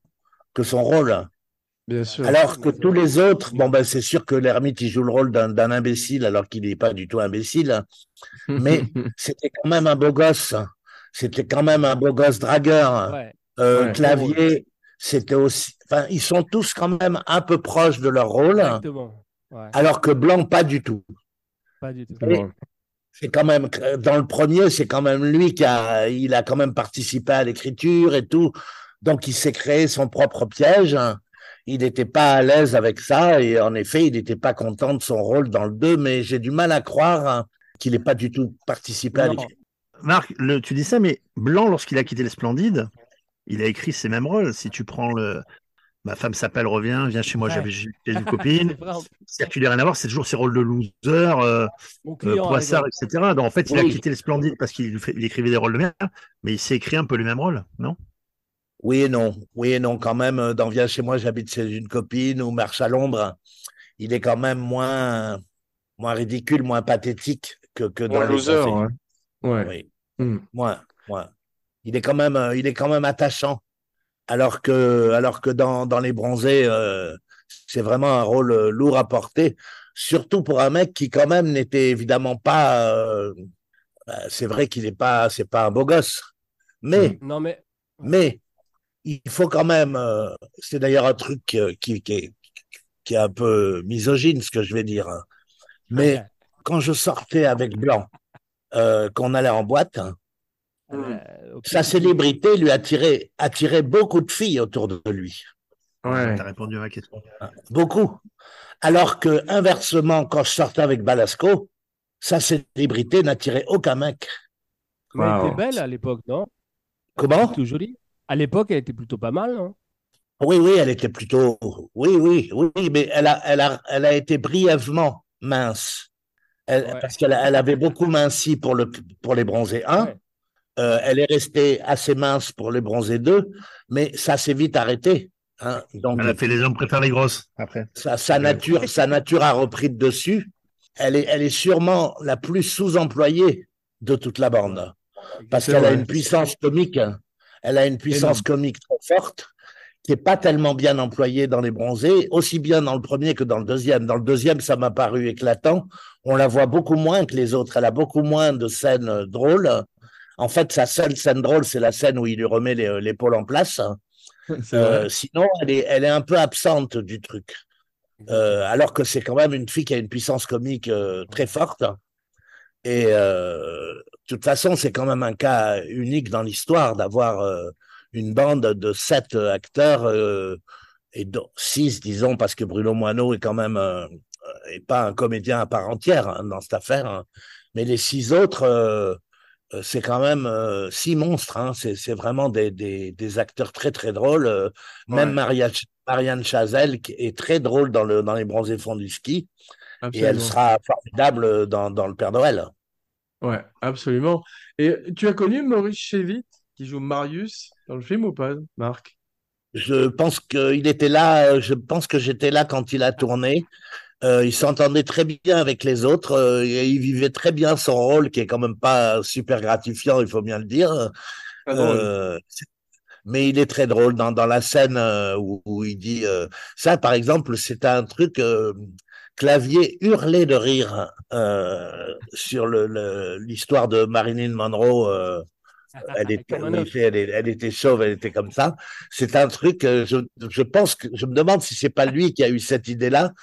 que son rôle. Bien sûr. Alors que tous les autres, bon ben c'est sûr que l'ermite il joue le rôle d'un d'un imbécile alors qu'il n'est pas du tout imbécile, mais c'était quand même un beau gosse. C'était quand même un beau gosse dragueur. Ouais. Euh, Ouais. Clavier, c'était aussi. Enfin, ils sont tous quand même un peu proches de leur rôle, Exactement. Ouais. alors que Blanc pas du tout. Pas du tout. C'est quand même dans le premier, c'est quand même lui qui a, il a quand même participé à l'écriture et tout, donc il s'est créé son propre piège. Il n'était pas à l'aise avec ça et en effet, il n'était pas content de son rôle dans le 2, mais j'ai du mal à croire qu'il n'ait pas du tout participé à l'écriture. Marc, le- tu dis ça, mais Blanc, lorsqu'il a quitté les Splendides, il a écrit ses mêmes rôles. Si tu prends le. Ma femme s'appelle, revient, viens chez moi, Ouais. j'avais j'ai une copine. Circulaire rien à voir, c'est toujours ses rôles de loser, euh, euh, poissard, etc. Donc en fait, il a quitté les Splendides parce qu'il écrivait des rôles de merde, mais il s'est écrit un peu les mêmes rôles, non? Oui et non, oui et non, quand même, euh, dans Viens chez moi, j'habite chez une copine ou Marche à l'ombre, il est quand même moins, moins ridicule, moins pathétique que, que dans les loser, ouais. Ouais. Oui. Hmm. Moins. Il est quand même, euh, il est quand même attachant. Alors que, alors que dans, dans Les Bronzés, euh, c'est vraiment un rôle euh, lourd à porter. Surtout pour un mec qui, quand même, n'était évidemment pas. euh, bah, c'est vrai qu'il n'est pas, c'est pas un beau gosse. Mais, Non, mais mais, il faut quand même. euh, c'est d'ailleurs un truc euh, qui, qui, est, qui est un peu misogyne, ce que je vais dire. hein. Mais quand je sortais avec Blanc, euh, qu'on allait en boîte, hein, euh, au sa célébrité lui attirait, attirait beaucoup de filles autour de lui. Ouais. T'as répondu à ma question. Beaucoup. Alors que, inversement, quand je sortais avec Balasco, sa célébrité n'attirait aucun mec. mais elle était belle à l'époque, non? Comment? Plutôt jolie. À l'époque, elle était plutôt pas mal, non? Oui, oui, elle était plutôt. Oui, oui, oui, mais elle a, elle a, elle a été brièvement mince. Elle- Ouais. Parce qu'elle elle avait beaucoup minci pour, le, pour les bronzés 1. Ouais. Euh, elle est restée assez mince pour les bronzés 2, mais ça s'est vite arrêté. hein. Donc, Elle a fait les hommes préfèrent les grosses après. sa, sa nature, sa nature a repris de dessus. Elle est, elle est sûrement la plus sous-employée de toute la bande parce qu'elle a une puissance comique. hein. Elle a une puissance comique très forte qui est pas tellement bien employée dans les bronzés, aussi bien dans le premier que dans le deuxième. Dans le deuxième, ça m'a paru éclatant. On la voit beaucoup moins que les autres. Elle a beaucoup moins de scènes euh, drôles. En fait, sa seule scène drôle, c'est la scène où il lui remet les- l'épaule en place. Euh, sinon, elle est, elle est un peu absente du truc. Euh, alors que c'est quand même une fille qui a une puissance comique euh, très forte. Et euh, de toute façon, c'est quand même un cas unique dans l'histoire d'avoir euh, une bande de sept euh, acteurs euh, et six, disons, parce que Bruno Moineau est quand même euh, est pas un comédien à part entière hein, dans cette affaire. hein. Mais les six autres, euh, c'est quand même six monstres. hein. C'est vraiment des, des, des acteurs très très drôles. Même. Maria, Marianne Chazelle qui est très drôle dans le dans les bronzés fonds du ski et elle sera formidable dans, dans le Père Noël. Ouais, absolument. Et tu as connu Maurice Chévit, qui joue Marius dans le film ou pas, Marc? Je pense qu'il était là, euh, je pense que j'étais là quand il a tourné. Euh, il s'entendait très bien avec les autres euh, et il vivait très bien son rôle, qui est quand même pas super gratifiant, il faut bien le dire. Euh, mais il est très drôle dans, dans la scène où, où il dit euh, ça, par exemple, c'est un truc. euh, Clavier hurlait de rire euh, sur le- le- l'histoire de Marilyn Monroe. Elle était, en effet, elle, est- elle était chauve, elle était comme ça. C'est un truc, euh, je, je pense que je me demande si c'est pas lui qui a eu cette idée-là,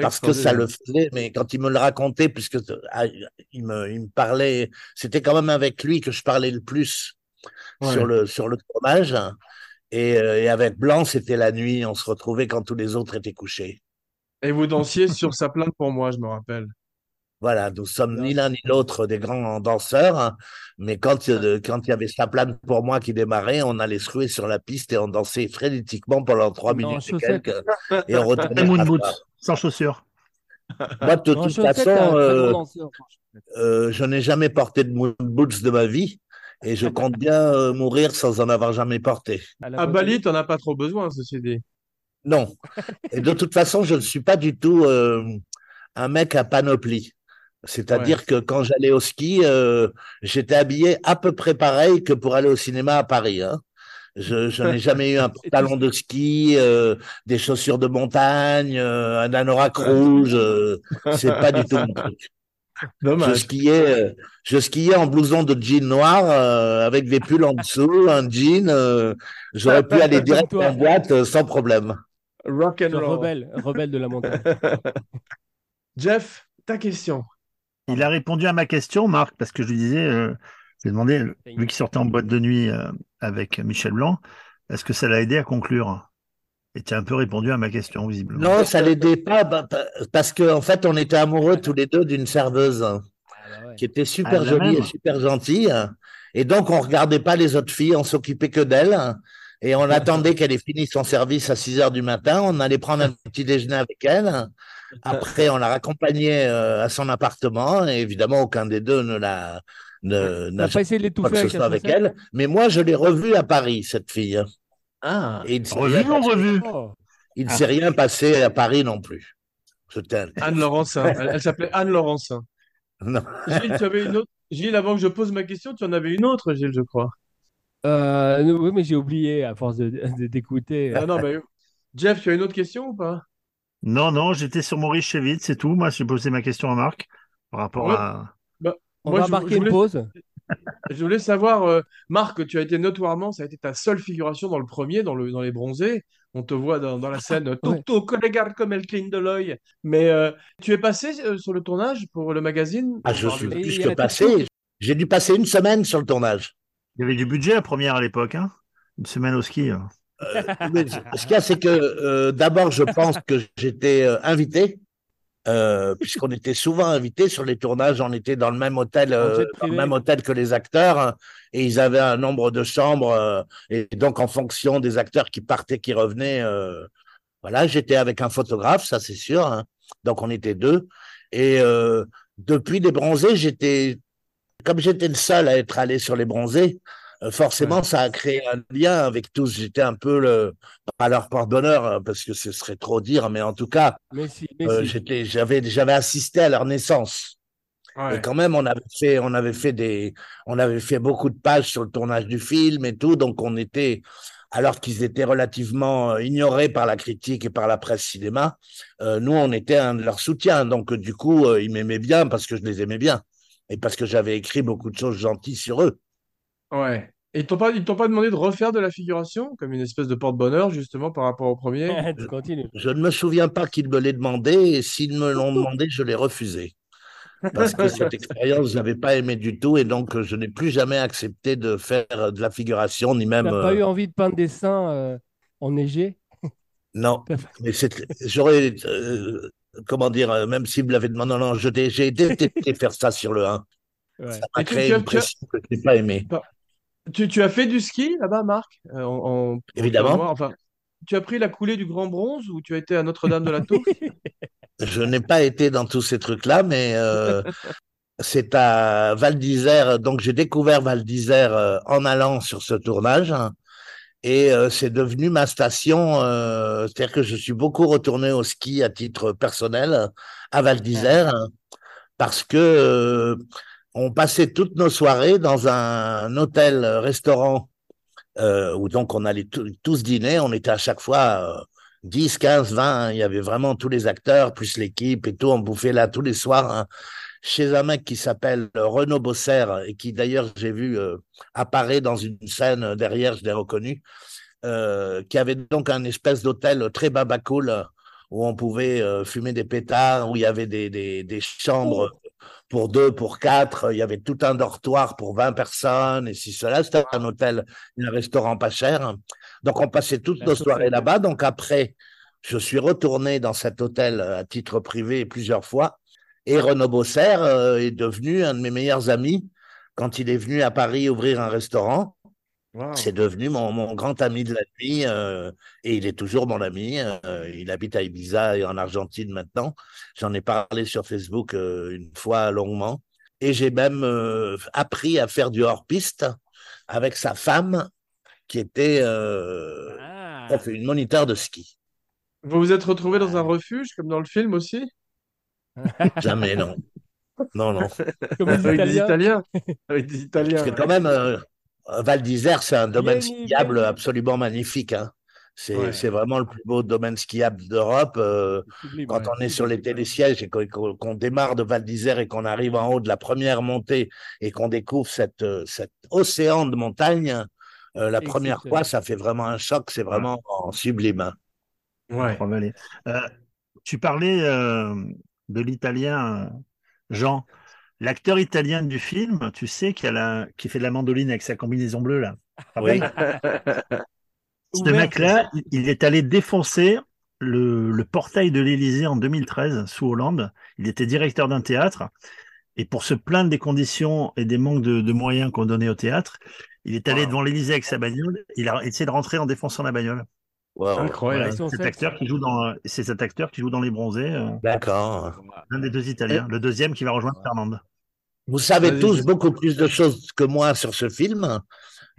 parce que ça le faisait, mais quand il me le racontait, puisque ah, il me, il me parlait, c'était quand même avec lui que je parlais le plus Ouais. sur le, sur le tournage. Et, euh, et avec Blanc, c'était la nuit, on se retrouvait quand tous les autres étaient couchés. Et vous dansiez sur sa plainte pour moi, je me rappelle. Voilà, nous sommes ni l'un ni l'autre des grands danseurs, hein, mais quand, euh, quand il y avait sa plane pour moi qui démarrait, on allait se ruer sur la piste et on dansait frénétiquement pendant trois minutes et quelques, et on retournait à sans chaussures. Moi, de toute façon, euh, euh, je n'ai jamais porté de moon boots de ma vie et je compte bien euh, mourir sans en avoir jamais porté. À Bali, t'en as pas trop besoin, ceci dit. Non. Et de toute façon, je ne suis pas du tout euh, un mec à panoplie. C'est-à-dire que quand j'allais au ski, euh, j'étais habillé à peu près pareil que pour aller au cinéma à Paris. hein. Je, je n'ai jamais eu un pantalon de ski, euh, des chaussures de montagne, euh, un anorak rouge. euh, c'est pas du tout mon truc. Je Dommage. skiais, euh, je skiais en blouson de jean noir euh, avec des pulls en dessous, un jean. euh, J'aurais pu aller direct en boîte euh, sans problème. Rock and roll. rebelle, rebelle de la montagne. Jeff, ta question. Il a répondu à ma question, Marc, parce que je lui disais, euh, je lui ai demandé, vu qu'il sortait en boîte de nuit euh, avec Michel Blanc, est-ce que ça l'a aidé à conclure? Et tu as un peu répondu à ma question, visiblement. Non, ça l'aidait pas bah, pa- parce qu'en en fait, on était amoureux tous les deux d'une serveuse hein, Ah bah ouais. qui était super Ah, jolie même. et super gentille. hein. Et donc, on regardait pas les autres filles, on s'occupait que d'elle. hein. Et on attendait qu'elle ait fini son service à 6 heures du matin. On allait prendre un petit déjeuner avec elle. Après, on la raccompagnait euh, à son appartement. Et évidemment, aucun des deux ne l'a ne, n'a pas essayé de l'étouffer ce avec avec elle. Mais moi, je l'ai revue à Paris, cette fille. Ah, Et il ne s'est Revu rien, ou revu Oh. il ne s'est rien passé à Paris non plus. Anne Laurencin. Elle, elle s'appelait Anne Laurencin. Non. Gilles, tu avais une autre. Gilles, avant que je pose ma question, tu en avais une autre, Gilles, je crois. Euh, oui, mais j'ai oublié à force de, de- d'écouter. Ah non, mais Jeff, tu as une autre question ou pas? Non, non, j'étais sur Maurice Chevit, c'est tout. Moi, j'ai posé ma question à Marc par rapport Ouais. à. On Moi, va je- marquer je voulais- une pause. Je voulais savoir, euh, Marc, tu as été notoirement, ça a été ta seule figuration dans le premier, dans, le, dans les bronzés. On te voit dans, dans la scène Toto, regarde comme elle cligne de l'œil. Mais euh, tu es passé euh, sur le tournage pour le magazine? Ah, je suis plus que passé. J'ai dû passer une semaine sur le tournage. Il y avait du budget la première à l'époque, hein Une semaine au ski. hein. Euh, ce qu'il y a, c'est que euh, d'abord, je pense que j'étais euh, invité, euh, puisqu'on était souvent invités sur les tournages. On était dans le même hôtel, euh, dans le même hôtel que les acteurs, hein, et ils avaient un nombre de chambres. euh, et donc, en fonction des acteurs qui partaient, qui revenaient, euh, voilà, j'étais avec un photographe, ça c'est sûr. hein. Donc, on était deux. Et euh, depuis les bronzés, j'étais, comme j'étais le seul à être allé sur les bronzés, euh, forcément, ça a créé un lien avec tous. J'étais un peu le, pas leur porte-bonheur, hein, parce que ce serait trop dire, mais en tout cas, si, euh, si. j'étais, j'avais, j'avais assisté à leur naissance. Ouais. Et quand même, on avait fait, on avait fait des, on avait fait beaucoup de pages sur le tournage du film et tout, donc on était, alors qu'ils étaient relativement euh, ignorés par la critique et par la presse cinéma, euh, nous, on était un de leurs soutiens. Donc, euh, du coup, euh, ils m'aimaient bien parce que je les aimais bien et parce que j'avais écrit beaucoup de choses gentilles sur eux. Ouais. Et ils t'ont pas, ils t'ont pas demandé de refaire de la figuration, comme une espèce de porte-bonheur, justement, par rapport au premier? tu continues. Je ne me souviens pas qu'ils me l'aient demandé et s'ils me l'ont demandé, je l'ai refusé. Parce que cette expérience, je n'avais pas aimé du tout et donc je n'ai plus jamais accepté de faire de la figuration, ni même. T'as pas euh, eu envie de peindre des seins euh, enneigés? Non, mais j'aurais. euh, comment dire, euh, même s'ils me l'avaient demandé, non, non, je t'ai- j'ai détesté faire ça sur le 1. Ouais. Ça m'a créé une pression que je n'ai pas aimée. Tu, tu as fait du ski là-bas, Marc? Euh, en, en- Évidemment. Enfin, tu as pris la coulée du Grand Bronze ou tu as été à Notre-Dame de la Tour? Je n'ai pas été dans tous ces trucs-là, mais euh, c'est à Val d'Isère. Donc, j'ai découvert Val d'Isère euh, en allant sur ce tournage. hein, Et euh, c'est devenu ma station. euh, C'est-à-dire que je suis beaucoup retourné au ski à titre personnel à Val d'Isère hein, parce que euh, on passait toutes nos soirées dans un hôtel-restaurant euh, où donc on allait tous- dîner. On était à chaque fois euh, 10, 15, 20. hein. Il y avait vraiment tous les acteurs, plus l'équipe et tout. On bouffait là tous les soirs hein, chez un mec qui s'appelle euh, Renaud Bosser et qui d'ailleurs j'ai vu euh, apparaître dans une scène euh, derrière, je l'ai reconnu, euh, qui avait donc un espèce d'hôtel très babacool euh, où on pouvait euh, fumer des pétards, où il y avait des, des, des chambres pour deux, pour quatre, il y avait tout un dortoir pour 20 personnes, et si cela, c'était un hôtel, un restaurant pas cher. Donc on passait toutes nos soirées là-bas. Donc après, je suis retourné dans cet hôtel euh, à titre privé plusieurs fois, et Renaud Bosser euh, est devenu un de mes meilleurs amis quand il est venu à Paris ouvrir un restaurant. Wow. C'est devenu mon, mon grand ami de la nuit euh, et il est toujours mon ami. euh, il habite à Ibiza et en Argentine maintenant. J'en ai parlé sur Facebook euh, une fois longuement. Et j'ai même euh, appris à faire du hors-piste avec sa femme qui était euh, Ah. une moniteur de ski. Vous vous êtes retrouvé dans un refuge, comme dans le film aussi? Jamais, non. Non, non. Comme Avec des Italiens. Avec des Italiens. Parce que quand même, euh, Val d'Isère, c'est un domaine Vieni, skiable vieni. absolument magnifique. hein. C'est Ouais. vraiment le plus beau domaine skiable d'Europe. euh, quand ouais. on est sur les télésièges et qu'on démarre de Val d'Isère et qu'on arrive en haut de la première montée et qu'on découvre cette, euh, cet océan de montagnes, euh, la première fois, ça fait vraiment un choc. C'est vraiment en sublime. hein. Ouais. Euh, tu parlais euh, de l'italien euh, Jean. L'acteur italien du film, tu sais, qui, a la, qui fait de la mandoline avec sa combinaison bleue, là. Oui. Ce mec-là, il- il est allé défoncer le, le portail de l'Élysée en 2013, sous Hollande. Il était directeur d'un théâtre. Et pour se plaindre des conditions et des manques de, de moyens qu'on donnait au théâtre, il est allé Wow. devant l'Élysée avec sa bagnole. Il a essayé de rentrer en défonçant la bagnole. Wow. Incroyable. Son cet sexe. acteur qui joue dans, c'est cet acteur qui joue dans Les Bronzés, euh, D'accord. l'un des deux Italiens, le deuxième qui va rejoindre Fernande. Vous savez tous beaucoup plus de choses que moi sur ce film.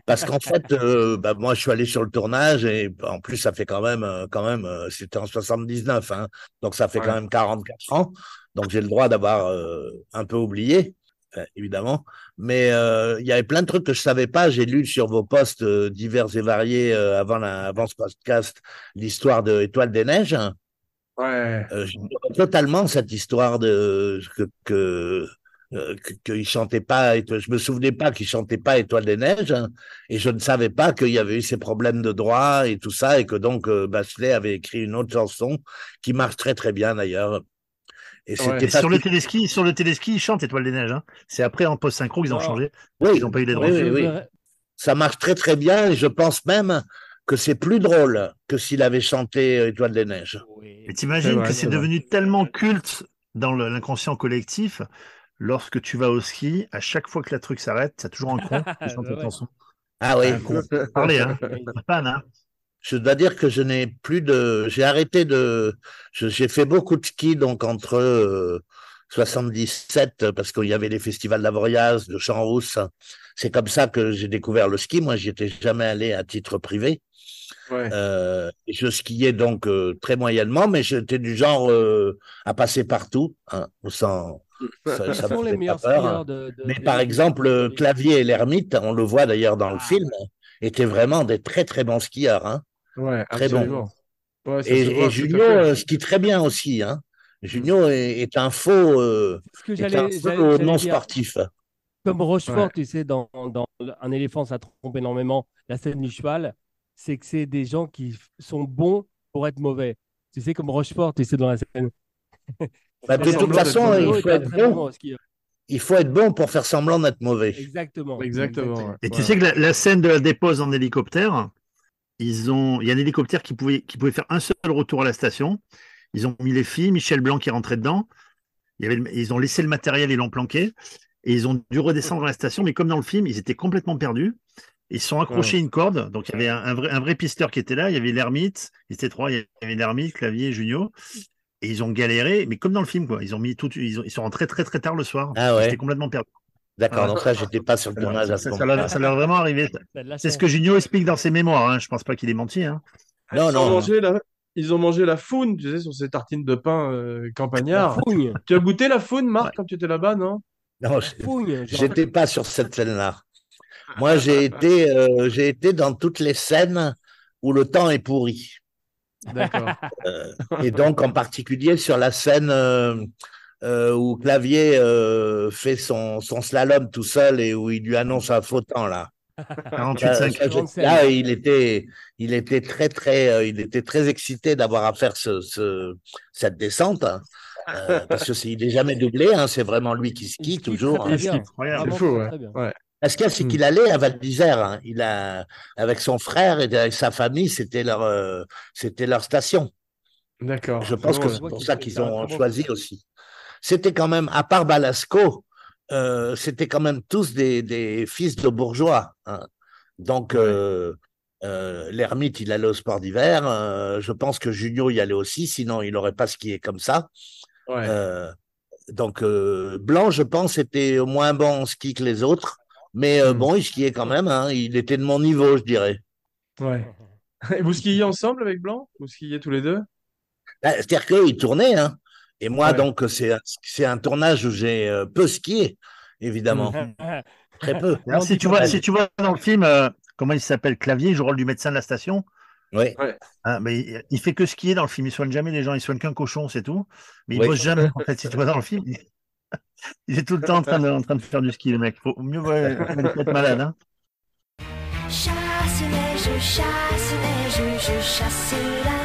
Parce qu'en fait, euh, bah, moi, je suis allé sur le tournage et en plus, ça fait quand même, euh, quand même, euh, c'était en 79, hein, donc ça fait Ouais. quand même 44 ans. Donc j'ai le droit d'avoir euh, un peu oublié, euh, évidemment. Mais euh, il y avait plein de trucs que je savais pas. J'ai lu sur vos posts euh, divers et variés euh, avant, la, avant ce podcast l'histoire de Étoile des Neiges. Ouais. Euh, totalement cette histoire de que que euh, qu'il chantait pas. Je me souvenais pas qu'il chantait pas Étoile des neiges, hein, et je ne savais pas qu'il y avait eu ces problèmes de droit et tout ça, et que donc euh, Bachelet avait écrit une autre chanson qui marche très très bien d'ailleurs. Et Ouais. c'était Et sur le téléski, sur le téléski, ils chantent Étoile des Neiges. hein. C'est après en post-synchro qu'ils ont changé. Oui, Ils n'ont pas eu les droits. oui, Je oui, oui. veux- Ça marche très très bien, et je pense même que c'est plus drôle que s'il avait chanté euh, Étoile des neiges. Oui. Et t'imagines que c'est devenu tellement culte dans l'inconscient collectif. Lorsque tu vas au ski, à chaque fois que la truc s'arrête, t'as toujours un con qui chante Ouais, la ouais. chanson. Ah oui. Parlez, hein. Hein. Je dois dire que je n'ai plus de. J'ai arrêté de. J'ai fait beaucoup de ski donc entre euh, 77 parce qu'il y avait les festivals d'Avoriaz, de Champs-Rousse. C'est comme ça que j'ai découvert le ski. Moi, j'y étais jamais allé à titre privé. Ouais. Euh, je skiais donc euh, très moyennement, mais j'étais du genre euh, à passer partout. Hein, sans, ça, ça sont les meilleurs peur. hein. de, de- Mais de- par de- exemple, de- euh, Clavier et l'ermite, on le voit d'ailleurs dans le Ah. film, étaient vraiment des très très bons skieurs. Hein. Ouais, Très bon. absolument. Ouais, ça Et, se et Junio euh, skie très bien aussi. Hein. Junio est, est un faux, euh, Ce est un faux non dire, sportif. Comme Rochefort, Ouais. tu sais, dans, dans Un éléphant, ça trompe énormément, la scène du cheval, c'est que c'est des gens qui sont bons pour être mauvais. Tu sais, comme Rochefort, tu sais, dans la scène. Bah, de toute façon, il faut est être bon. Il faut être bon pour faire semblant d'être mauvais. Exactement. Exactement. Et tu sais que la, la scène de la dépose en hélicoptère, ils ont, il y a un hélicoptère qui pouvait, qui pouvait faire un seul retour à la station. Ils ont mis les filles, Michel Blanc qui est rentré dedans. Il y avait le- ils ont laissé le matériel, ils l'ont planqué. Et ils ont dû redescendre à la station, mais comme dans le film, ils étaient complètement perdus. Ils se sont accrochés à une corde. Donc il y avait un, un vrai, un vrai pisteur qui était là. Il y avait l'ermite. Ils étaient trois. Il y avait l'ermite, Clavier Junio. Et ils ont galéré, mais comme dans le film, quoi. Ils ont mis tout, ils, ont- ils sont rentrés très très tard le soir. Ah ouais. Ils étaient complètement perdus. D'accord, Ah. donc ça, j'étais pas sur le tournage à ce moment-là. leur, ça leur est vraiment arrivé. La C'est ce que Junio explique dans ses mémoires. Hein. Je pense pas qu'il ait menti. Hein. Non, ils, ont non. mangé la... ils ont mangé la faune, tu sais, sur ces tartines de pain euh, La campagnard. fougne. Tu as goûté la faune, Marc, quand tu étais là-bas, non? Non, j'étais pas sur cette scène-là. Moi, j'ai été, euh, j'ai été dans toutes les scènes où le temps est pourri. D'accord. Euh, et donc, en particulier sur la scène euh, où Clavier euh, fait son, son slalom tout seul et où il lui annonce un faux temps, là. Ça, 48,5. ça, j'ai- Grande scène. là, il était, il était très, très, euh, il était très excité d'avoir à faire ce, ce- cette descente, hein. Euh, parce que il est jamais doublé, hein, c'est vraiment lui qui skie toujours. très, hein. C'est fou, très, bien. ouais. Ce qu'il y a, c'est Hmm. qu'il allait à Val d'Isère. hein. Il a, avec son frère et avec sa famille, c'était leur, euh, c'était leur station. D'accord. Je pense Ah que c'est pour ça qu'ils ont choisi aussi. C'était quand même, à part Balasco, euh, c'était quand même tous des, des fils de bourgeois. hein. Donc, Ouais. euh, euh, l'ermite, il allait au sport d'hiver. euh, je pense que Junio y allait aussi, sinon il n'aurait pas skié comme ça. Ouais. Euh, donc, Blanc, je pense, était moins bon en ski que les autres. Mais Hmm. bon, il skiait quand même. hein. Il était de mon niveau, je dirais. Ouais. Et vous skiez ensemble avec Blanc? Vous skiez tous les deux? Bah, C'est-à-dire qu'il tournait. Hein. Et moi, Ouais. donc, c'est un- c'est un tournage où j'ai euh, peu skié, évidemment. Très peu. Si, tu vois, si tu vois dans le film, euh, comment il s'appelle Clavier, il joue le rôle du médecin de la station. Oui. Ah, mais il, il fait que skier dans le film. Il soigne jamais les gens. Il soigne qu'un cochon, c'est tout. Mais il Oui. bosse jamais. En fait, si tu vois dans le film, il, il est tout le temps en train de, en train de faire du ski, le mec. Faut mieux ouais, être malade. Hein. Chasse neige, chasse neige, je chasse la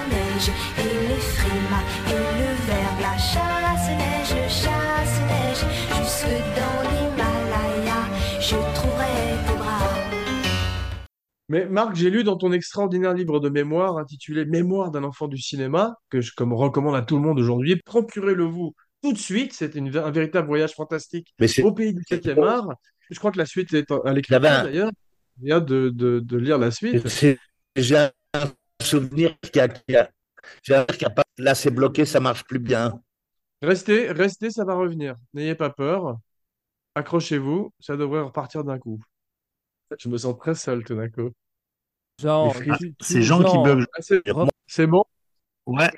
Mais Marc, j'ai lu dans ton extraordinaire livre de mémoire intitulé Mémoire d'un enfant du cinéma, que je comme recommande à tout le monde aujourd'hui, procurez-le vous tout de suite. C'est un véritable voyage fantastique Mais au pays du 7e art. Je crois que la suite est à l'écriture d'ailleurs. J'ai hâte de, de, de lire la suite. j'ai un souvenir qui a, qui a- un a. Là, c'est bloqué, ça marche plus bien. Restez, restez, ça va revenir. N'ayez pas peur. Accrochez-vous, ça devrait repartir d'un coup. Je me sens très seul tout d'un coup. Genre, Les frites. tu- tu- C'est Jean qui bug. Ah, c'est bon? Ouais.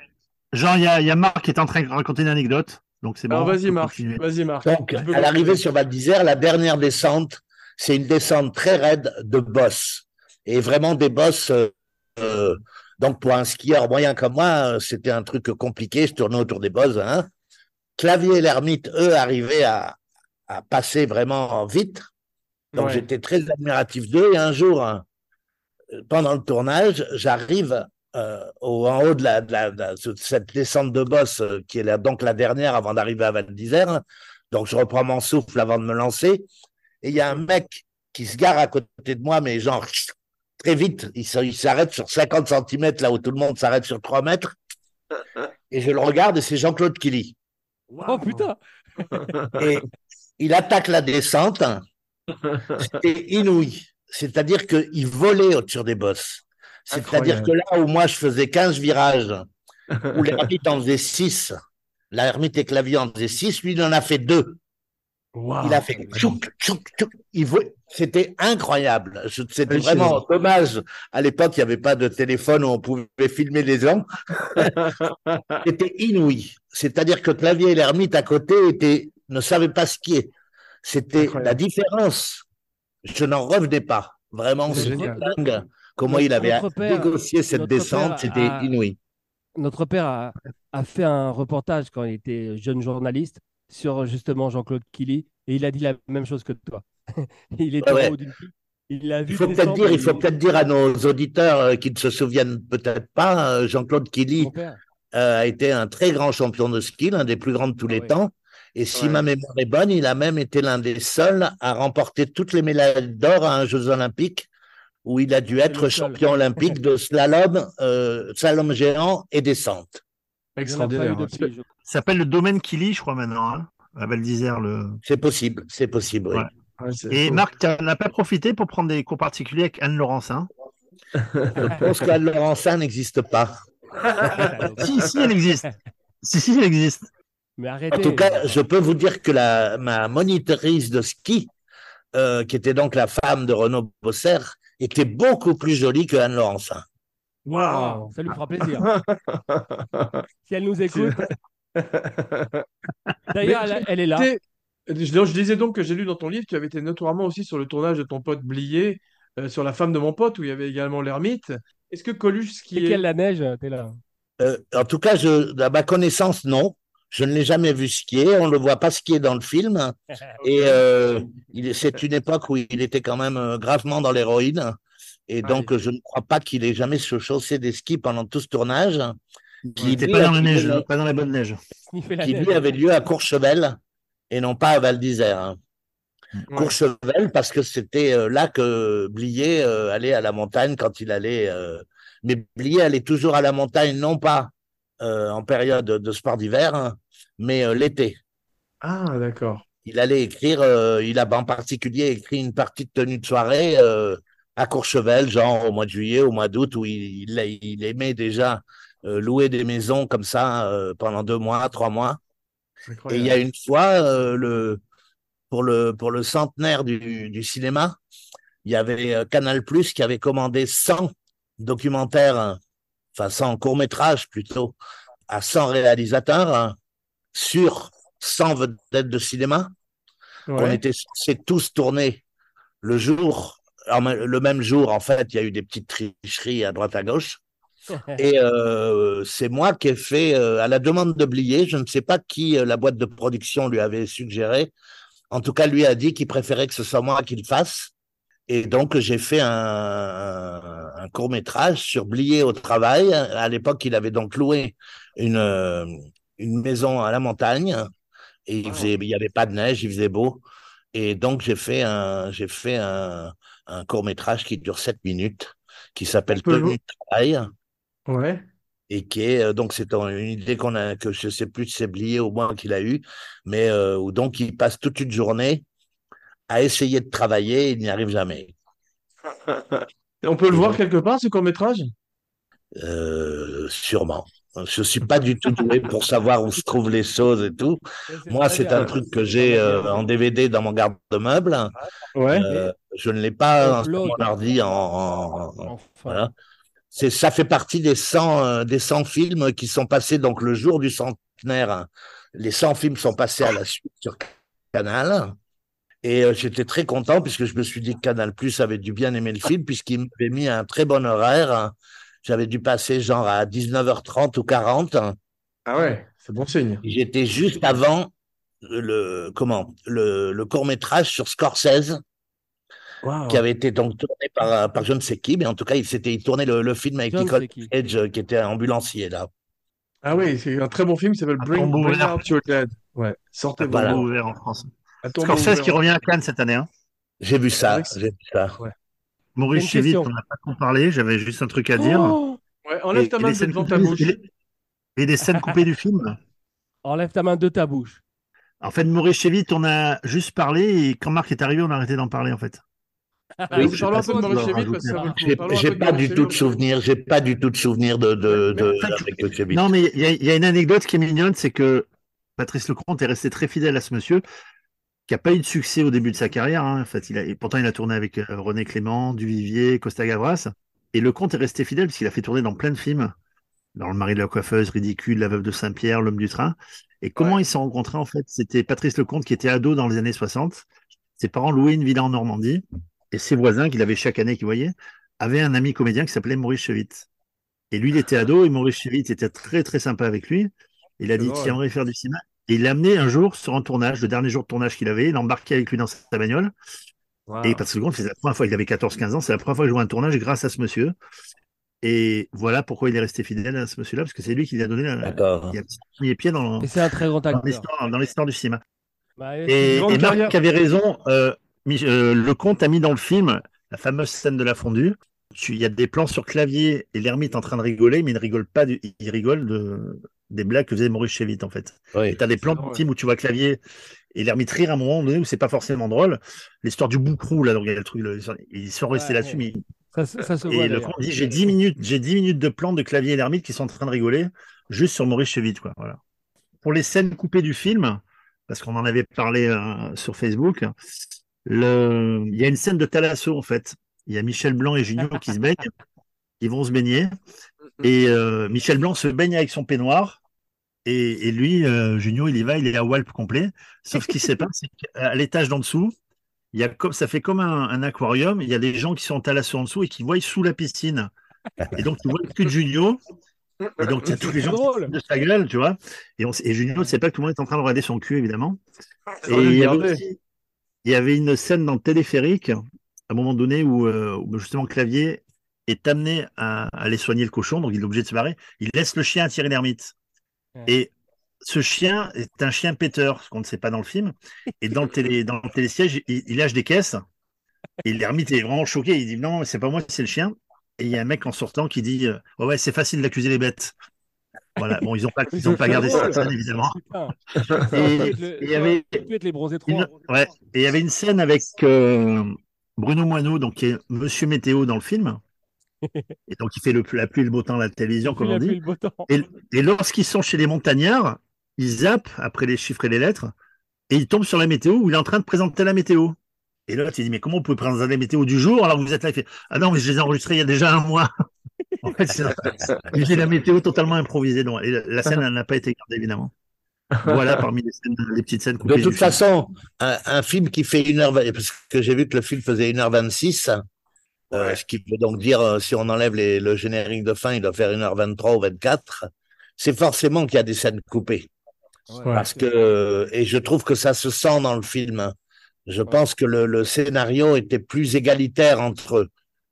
Genre, il y a, il y a Marc qui est en train de raconter une anecdote. Donc, c'est bon. Alors vas-y Marc, vas-y Marc. Donc, à l'arrivée sur Val d'Isère, la dernière descente, c'est une descente très raide de boss. Et vraiment des boss. euh, euh, donc, pour un skieur moyen comme moi, euh, c'était un truc compliqué. Je tournais autour des boss. Hein. Clavier et l'ermite, eux, arrivaient à, à passer vraiment vite. Donc, Ouais. j'étais très admiratif d'eux. Et un jour, hein, pendant le tournage, j'arrive euh, au, en haut de, la, de, la- cette descente de boss, euh, qui est la- donc la dernière avant d'arriver à Val d'Isère. Donc, je reprends mon souffle avant de me lancer. Et il y a un mec qui se gare à côté de moi, mais genre très vite. Il s'arrête sur 50 cm, là où tout le monde s'arrête sur 3 mètres. Et je le regarde et c'est Jean-Claude Killy. Oh putain! Et il attaque la descente. C'était inouï. C'est-à-dire qu'il volait au-dessus des bosses. C'est-à-dire que là où moi je faisais 15 virages, où l'ermite en faisait 6, l'ermite et clavier en faisait 6, lui il en a fait deux. Waouh. Il a fait tchouk, tchouk, tchouk. C'était incroyable. C'était vraiment dommage. À l'époque, il n'y avait pas de téléphone où on pouvait filmer les gens. C'était inouï. C'est-à-dire que Clavier et l'ermite à côté étaient, ne savaient pas skier. C'était la différence. Je n'en revenais pas. Vraiment, C'est dingue. Comment Notre- il avait père- négocié cette descente, c'était a- inouï. Notre père a, a fait un reportage quand il était jeune journaliste sur justement Jean-Claude Killy et il a dit la même chose que toi. il était Ouais, ouais. Il vu Il faut peut-être dire, il faut peut-être dire à nos auditeurs euh, qui ne se souviennent peut-être pas, euh, Jean-Claude Killy euh, a été un très grand champion de ski, l'un des plus grands de tous les ouais. temps. Et si Ouais. ma mémoire est bonne, il a même été l'un des seuls à remporter toutes les médailles d'or à un Jeux Olympiques, où il a dû être champion olympique de slalom, euh, slalom géant et descente. Extraordinaire. Ça s'appelle le domaine Killy, je crois maintenant, hein, à Val d'Isère. Le... C'est possible, c'est possible, oui. Ouais. Ouais, c'est Et. Marc, tu n'as pas profité pour prendre des cours particuliers avec Anne Laurencin? Je pense qu'Anne Laurencin n'existe pas. Si, si, elle existe. Si, si, elle existe. Mais arrêtez. En tout cas, je peux vous dire que la, ma monitrice de ski, euh, qui était donc la femme de Renaud Bosser, était beaucoup plus jolie que Anne Laurencin. Waouh. Ça lui fera plaisir. si elle nous écoute. D'ailleurs, elle, elle est là. Je, disais donc que j'ai lu dans ton livre, tu avais été notoirement aussi sur le tournage de ton pote Blier, euh, sur La femme de mon pote, où il y avait également l'ermite. Est-ce que Coluche, qui C'est est... quelle la neige T'es là? Euh, en tout cas, je, à ma connaissance, non. Je ne l'ai jamais vu skier. On ne le voit pas skier dans le film. Et euh, c'est une époque où il était quand même euh, gravement dans l'héroïne. Et donc, je ne crois pas qu'il ait jamais chaussé des skis pendant tout ce tournage. Il Qui, n'était pas dans la neige, pas dans la bonne neige. Qui, neige. lui avait lieu à Courchevel et non pas à Val d'Isère. hein. Ouais. Courchevel parce que c'était euh, là que Blier allait à la montagne quand il allait. Mais Blier allait toujours à la montagne, non pas euh, en période de sport d'hiver, hein, mais euh, l'été. Ah, d'accord. Il allait écrire, euh, il a en particulier écrit une partie de tenue de soirée à Courchevel, genre au mois de juillet, au mois d'août, où il, il, il aimait déjà louer des maisons comme ça pendant deux mois, trois mois. Et il y a une fois, le, pour, le, pour le centenaire du, du cinéma, il y avait Canal Plus qui avait commandé 100 documentaires, hein, enfin 100 courts-métrages plutôt, à 100 réalisateurs hein, sur 100 vedettes de cinéma. Ouais. On était censés tous tourner le jour, le même jour, en fait, il y a eu des petites tricheries à droite à gauche. Et euh, c'est moi qui ai fait, euh, à la demande de Blier, je ne sais pas qui euh, la boîte de production lui avait suggéré. En tout cas, lui a dit qu'il préférait que ce soit moi qui le fasse. Et donc, j'ai fait un, un court métrage sur Blier au travail. À l'époque, il avait donc loué une, une maison à la montagne. Et il faisait, il n'y avait pas de neige, il faisait beau. Et donc, j'ai fait un, j'ai fait un, un court métrage qui dure 7 minutes, qui s'appelle Tenue de travail Ouais. et qui est euh, donc c'est une idée qu'on a que je sais plus si c'est Blier au moins qu'il a eu mais euh, où donc il passe toute une journée à essayer de travailler il n'y arrive jamais Et On peut le voir quelque part, ce court-métrage? Euh, sûrement je suis pas du tout doué pour savoir où se trouvent les choses et tout moi c'est un truc que j'ai euh, en DVD dans mon garde-meuble Ouais. Euh, je ne l'ai pas sur mon ordi en, en- en- Enfin. Voilà. C'est, ça fait partie des 100, euh, des 100 films qui sont passés donc le jour du centenaire. hein. Les 100 films sont passés à la suite sur Canal. Et euh, j'étais très content puisque je me suis dit que Canal Plus avait dû bien aimer le film puisqu'il m'avait mis un très bon horaire. hein. J'avais dû passer genre à 19h30 ou 40. hein. Ah ouais, c'est bon signe. J'étais juste avant le, comment, le, le court-métrage sur Scorsese qui avait été donc tourné par, par je ne sais qui, mais en tout cas, il s'était il tournait le, le film avec Nicole qui. Cage euh, qui était ambulancier là. Ah oui, c'est un très bon film qui s'appelle Bring, Bring ouvert. Out Your Dead. Ouais, sortez vos Voilà. morts. Ouvert en France. Scorsese qui revient à Cannes cette année. Hein. J'ai vu ça, j'ai vu ça. Maurice Une Chévit, question. on n'a pas trop parlé, j'avais juste un truc à dire. Oh Ouais, enlève Et- ta main de devant ta bouche. et des scènes coupées du film. Enlève ta main de ta bouche. En fait, Maurice Chévit, on a juste parlé et quand Marc est arrivé, on a arrêté d'en parler en fait. Oui, parlons un peu de Maurice parce que coup. J'ai pas Maurice du tout de souvenir, j'ai pas du tout de souvenir de, de, de, avec. Non, mais il y, a- il y a une anecdote qui est mignonne, c'est que Patrice Lecomte est resté très fidèle à ce monsieur, qui n'a pas eu de succès au début de sa carrière. hein. En fait, il a, et pourtant, il a tourné avec euh, René Clément, Duvivier, Costa Gavras. Et Lecomte est resté fidèle parce qu'il a fait tourner dans plein de films. Dans Le mari de la coiffeuse, Ridicule, La veuve de Saint-Pierre, L'homme du train. Et comment Ouais. ils se sont rencontrés, en fait? C'était Patrice Lecomte qui était ado dans les années 60. Ses parents louaient une villa en Normandie. Et ses voisins, qu'il avait chaque année, qu'il voyait, avaient un ami comédien qui s'appelait Maurice Chevit. Et lui, il était ado et Maurice Chevit était très, très sympa avec lui. Il a dit, drôle. tu aimerais faire du cinéma. Et il l'a amené un jour sur un tournage, le dernier jour de tournage qu'il avait. Il l'a embarqué avec lui dans sa bagnole. Et parce que c'est la première fois, il avait 14-15 ans, c'est la première fois que je vois un tournage grâce à ce monsieur. Et voilà pourquoi il est resté fidèle à ce monsieur-là, parce que c'est lui qui lui a donné dans, c'est un très grand dans acteur. l'histoire dans l'histoire du cinéma. Bah, Et, Marc carrière. avait raison, euh, euh, le comte a mis dans le film la fameuse scène de la fondue. Tu- Il y a des plans sur clavier et l'ermite en train de rigoler, mais il ne rigole pas, du, il rigole de, des blagues que faisait Maurice Chevit en fait. Et Oui. tu as des plans film où tu vois clavier et l'ermite rire à un moment donné où c'est pas forcément drôle. L'histoire du boucrou, là, donc il y a le truc, le- ils sont restés Ouais, là-dessus, mais Ça, se- ça se voit. et le dit j'ai 10 minutes, j'ai 10 minutes de plans de clavier et l'ermite qui sont en train de rigoler juste sur Maurice Chevit, quoi. Voilà. Pour les scènes coupées du film, parce qu'on en avait parlé euh, sur Facebook, le... il y a une scène de Thalasso en fait. Il y a Michel Blanc et Junio qui se baignent, ils vont se baigner, et euh, Michel Blanc se baigne avec son peignoir. Et, et lui, euh, Junio, il y va, il est à Walp complet. Sauf ce qui se passe, c'est qu'à l'étage d'en dessous, il y a comme, ça fait comme un, un aquarium. Il y a des gens qui sont en thalasso en dessous et qui voient sous la piscine. Et donc, tu vois le cul de Junio. Et donc, tu as tous les gens drôle. de sa gueule, tu vois. Et, on, et Junio ne sait pas que tout le monde est en train de regarder son cul, évidemment. Et Faut le il y, avait garder. aussi- il y avait une scène dans le téléphérique, à un moment donné, où, euh, où justement Clavier est amené à, à aller soigner le cochon, donc il est obligé de se barrer. Il laisse le chien attirer l'ermite. Ouais. Et ce chien est un chien péteur, ce qu'on ne sait pas dans le film. Et dans le, télé, dans le télésiège, il, il lâche des caisses. Et l'ermite est vraiment choqué. Il dit non, c'est pas moi, c'est le chien. Et il y a un mec en sortant qui dit euh, ouais, c'est facile d'accuser les bêtes. Voilà. Bon, ils n'ont pas, ils ont pas gardé cette scène, évidemment. Putain. Et- Peut-être le- et il y avait peut-être les bronzés une, 3. ouais, et il y avait une scène avec euh, Bruno Moineau, donc qui est Monsieur Météo dans le film. Et donc il fait le, la pluie et le beau temps à la télévision, comme on dit. Et, et lorsqu'ils sont chez les montagnards, ils zappent après les chiffres et les lettres, et ils tombent sur la météo où il est en train de présenter la météo. Et là, tu dis, mais comment vous pouvez présenter la météo du jour alors que vous êtes là Il fait, ah non, mais je les ai enregistrés il y a déjà un mois. en fait, la météo totalement improvisée. Donc, et la, scène, elle n'a pas été gardée, évidemment. Voilà, parmi les, scènes, les petites scènes coupées De toute façon, un, un film qui fait 1h20, parce que j'ai vu que le film faisait 1h26, euh, ce qui veut donc dire, euh, si on enlève les- le générique de fin, il doit faire 1h23 ou 24, c'est forcément qu'il y a des scènes coupées. Parce que, et je trouve que ça se sent dans le film. Je pense que le, le scénario était plus égalitaire entre eux.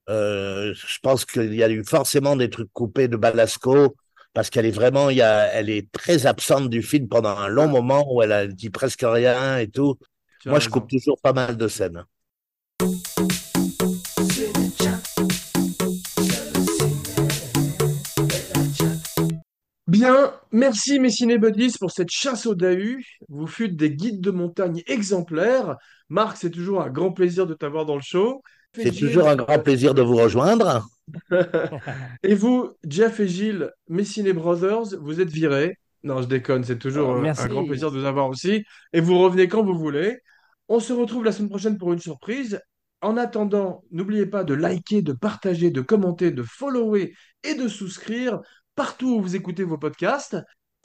Euh, je pense qu'il y a eu forcément des trucs coupés de Balasco parce qu'elle est vraiment, il y a, elle est très absente du film pendant un long moment où elle a dit presque rien et tout. Moi, je coupe toujours pas mal de scènes. Bien, merci mes cinébuddies pour cette chasse au Dahu. Vous fûtes des guides de montagne exemplaires. Marc, c'est toujours un grand plaisir de t'avoir dans le show. C'est toujours un grand plaisir de vous rejoindre. Et vous, Jeff et Gilles, mes Ciné Brothers, vous êtes virés. Non, je déconne, c'est toujours Oh, euh, un grand plaisir de vous avoir aussi. Et vous revenez quand vous voulez. On se retrouve la semaine prochaine pour une surprise. En attendant, n'oubliez pas de liker, de partager, de commenter, de follower et de souscrire partout où vous écoutez vos podcasts.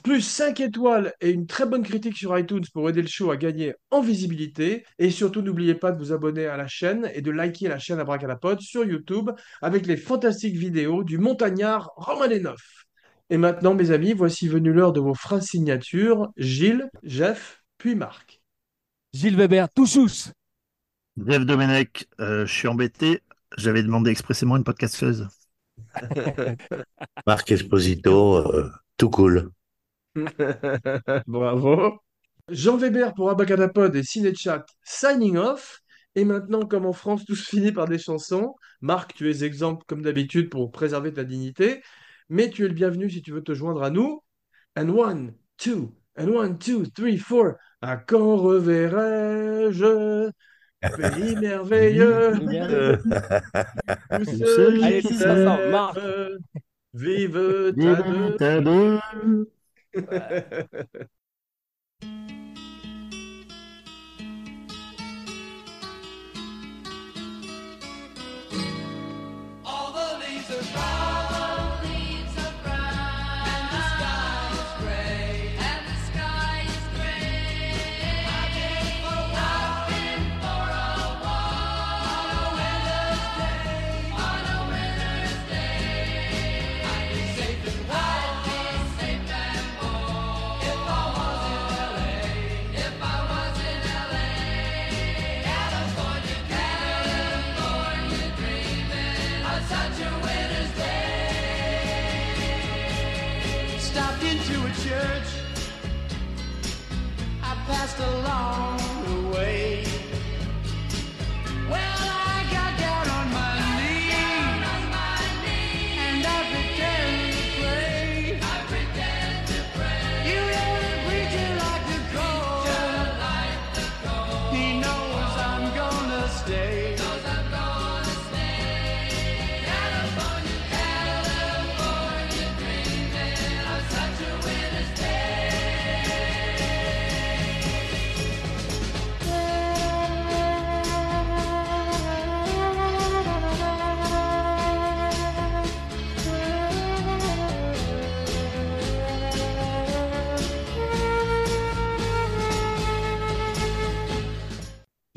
Plus 5 étoiles et une très bonne critique sur iTunes pour aider le show à gagner en visibilité. Et surtout, n'oubliez pas de vous abonner à la chaîne et de liker la chaîne Abracadapod sur YouTube avec les fantastiques vidéos du montagnard Romanenov. Et maintenant, mes amis, voici venue l'heure de vos phrases signatures. Gilles, Jeff, puis Marc. Gilles Weber, touchous. Jeff Domenech, euh, je suis embêté. J'avais demandé expressément une podcasteuse. Marc Esposito, euh, tout cool. Bravo. Jean Weber pour Abacadapod et Cinéchat, signing off. Et maintenant, comme en France, tout se finit par des chansons. Marc, tu es exempt comme d'habitude pour préserver ta dignité. Mais tu es le bienvenu si tu veux te joindre à nous. And one, two, and one, two, three, four. À quand reverrai-je? Pays merveilleux où celui Allez, qui Marc. Vive ta deux. T'as deux. All the leaves are brown,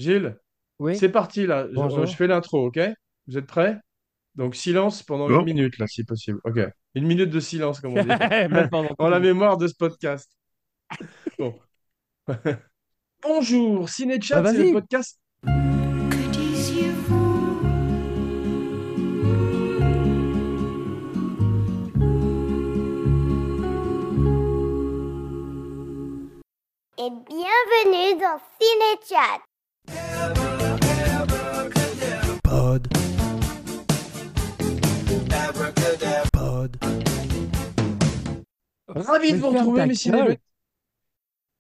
Gilles, Oui. c'est parti là. Je- Bonjour. Je, fais l'intro, ok? Vous êtes prêts? Donc silence pendant Bon. une minute là, si possible. Ok. Une minute de silence, comme on dit. En la mémoire de ce podcast. Bon. Bonjour, Cinéchat, Ah, c'est vas-y. le podcast. Que disiez-vous Et bienvenue dans Cinéchat. Pod. Ravi de vous retrouver, ta mes gueule. cinéma-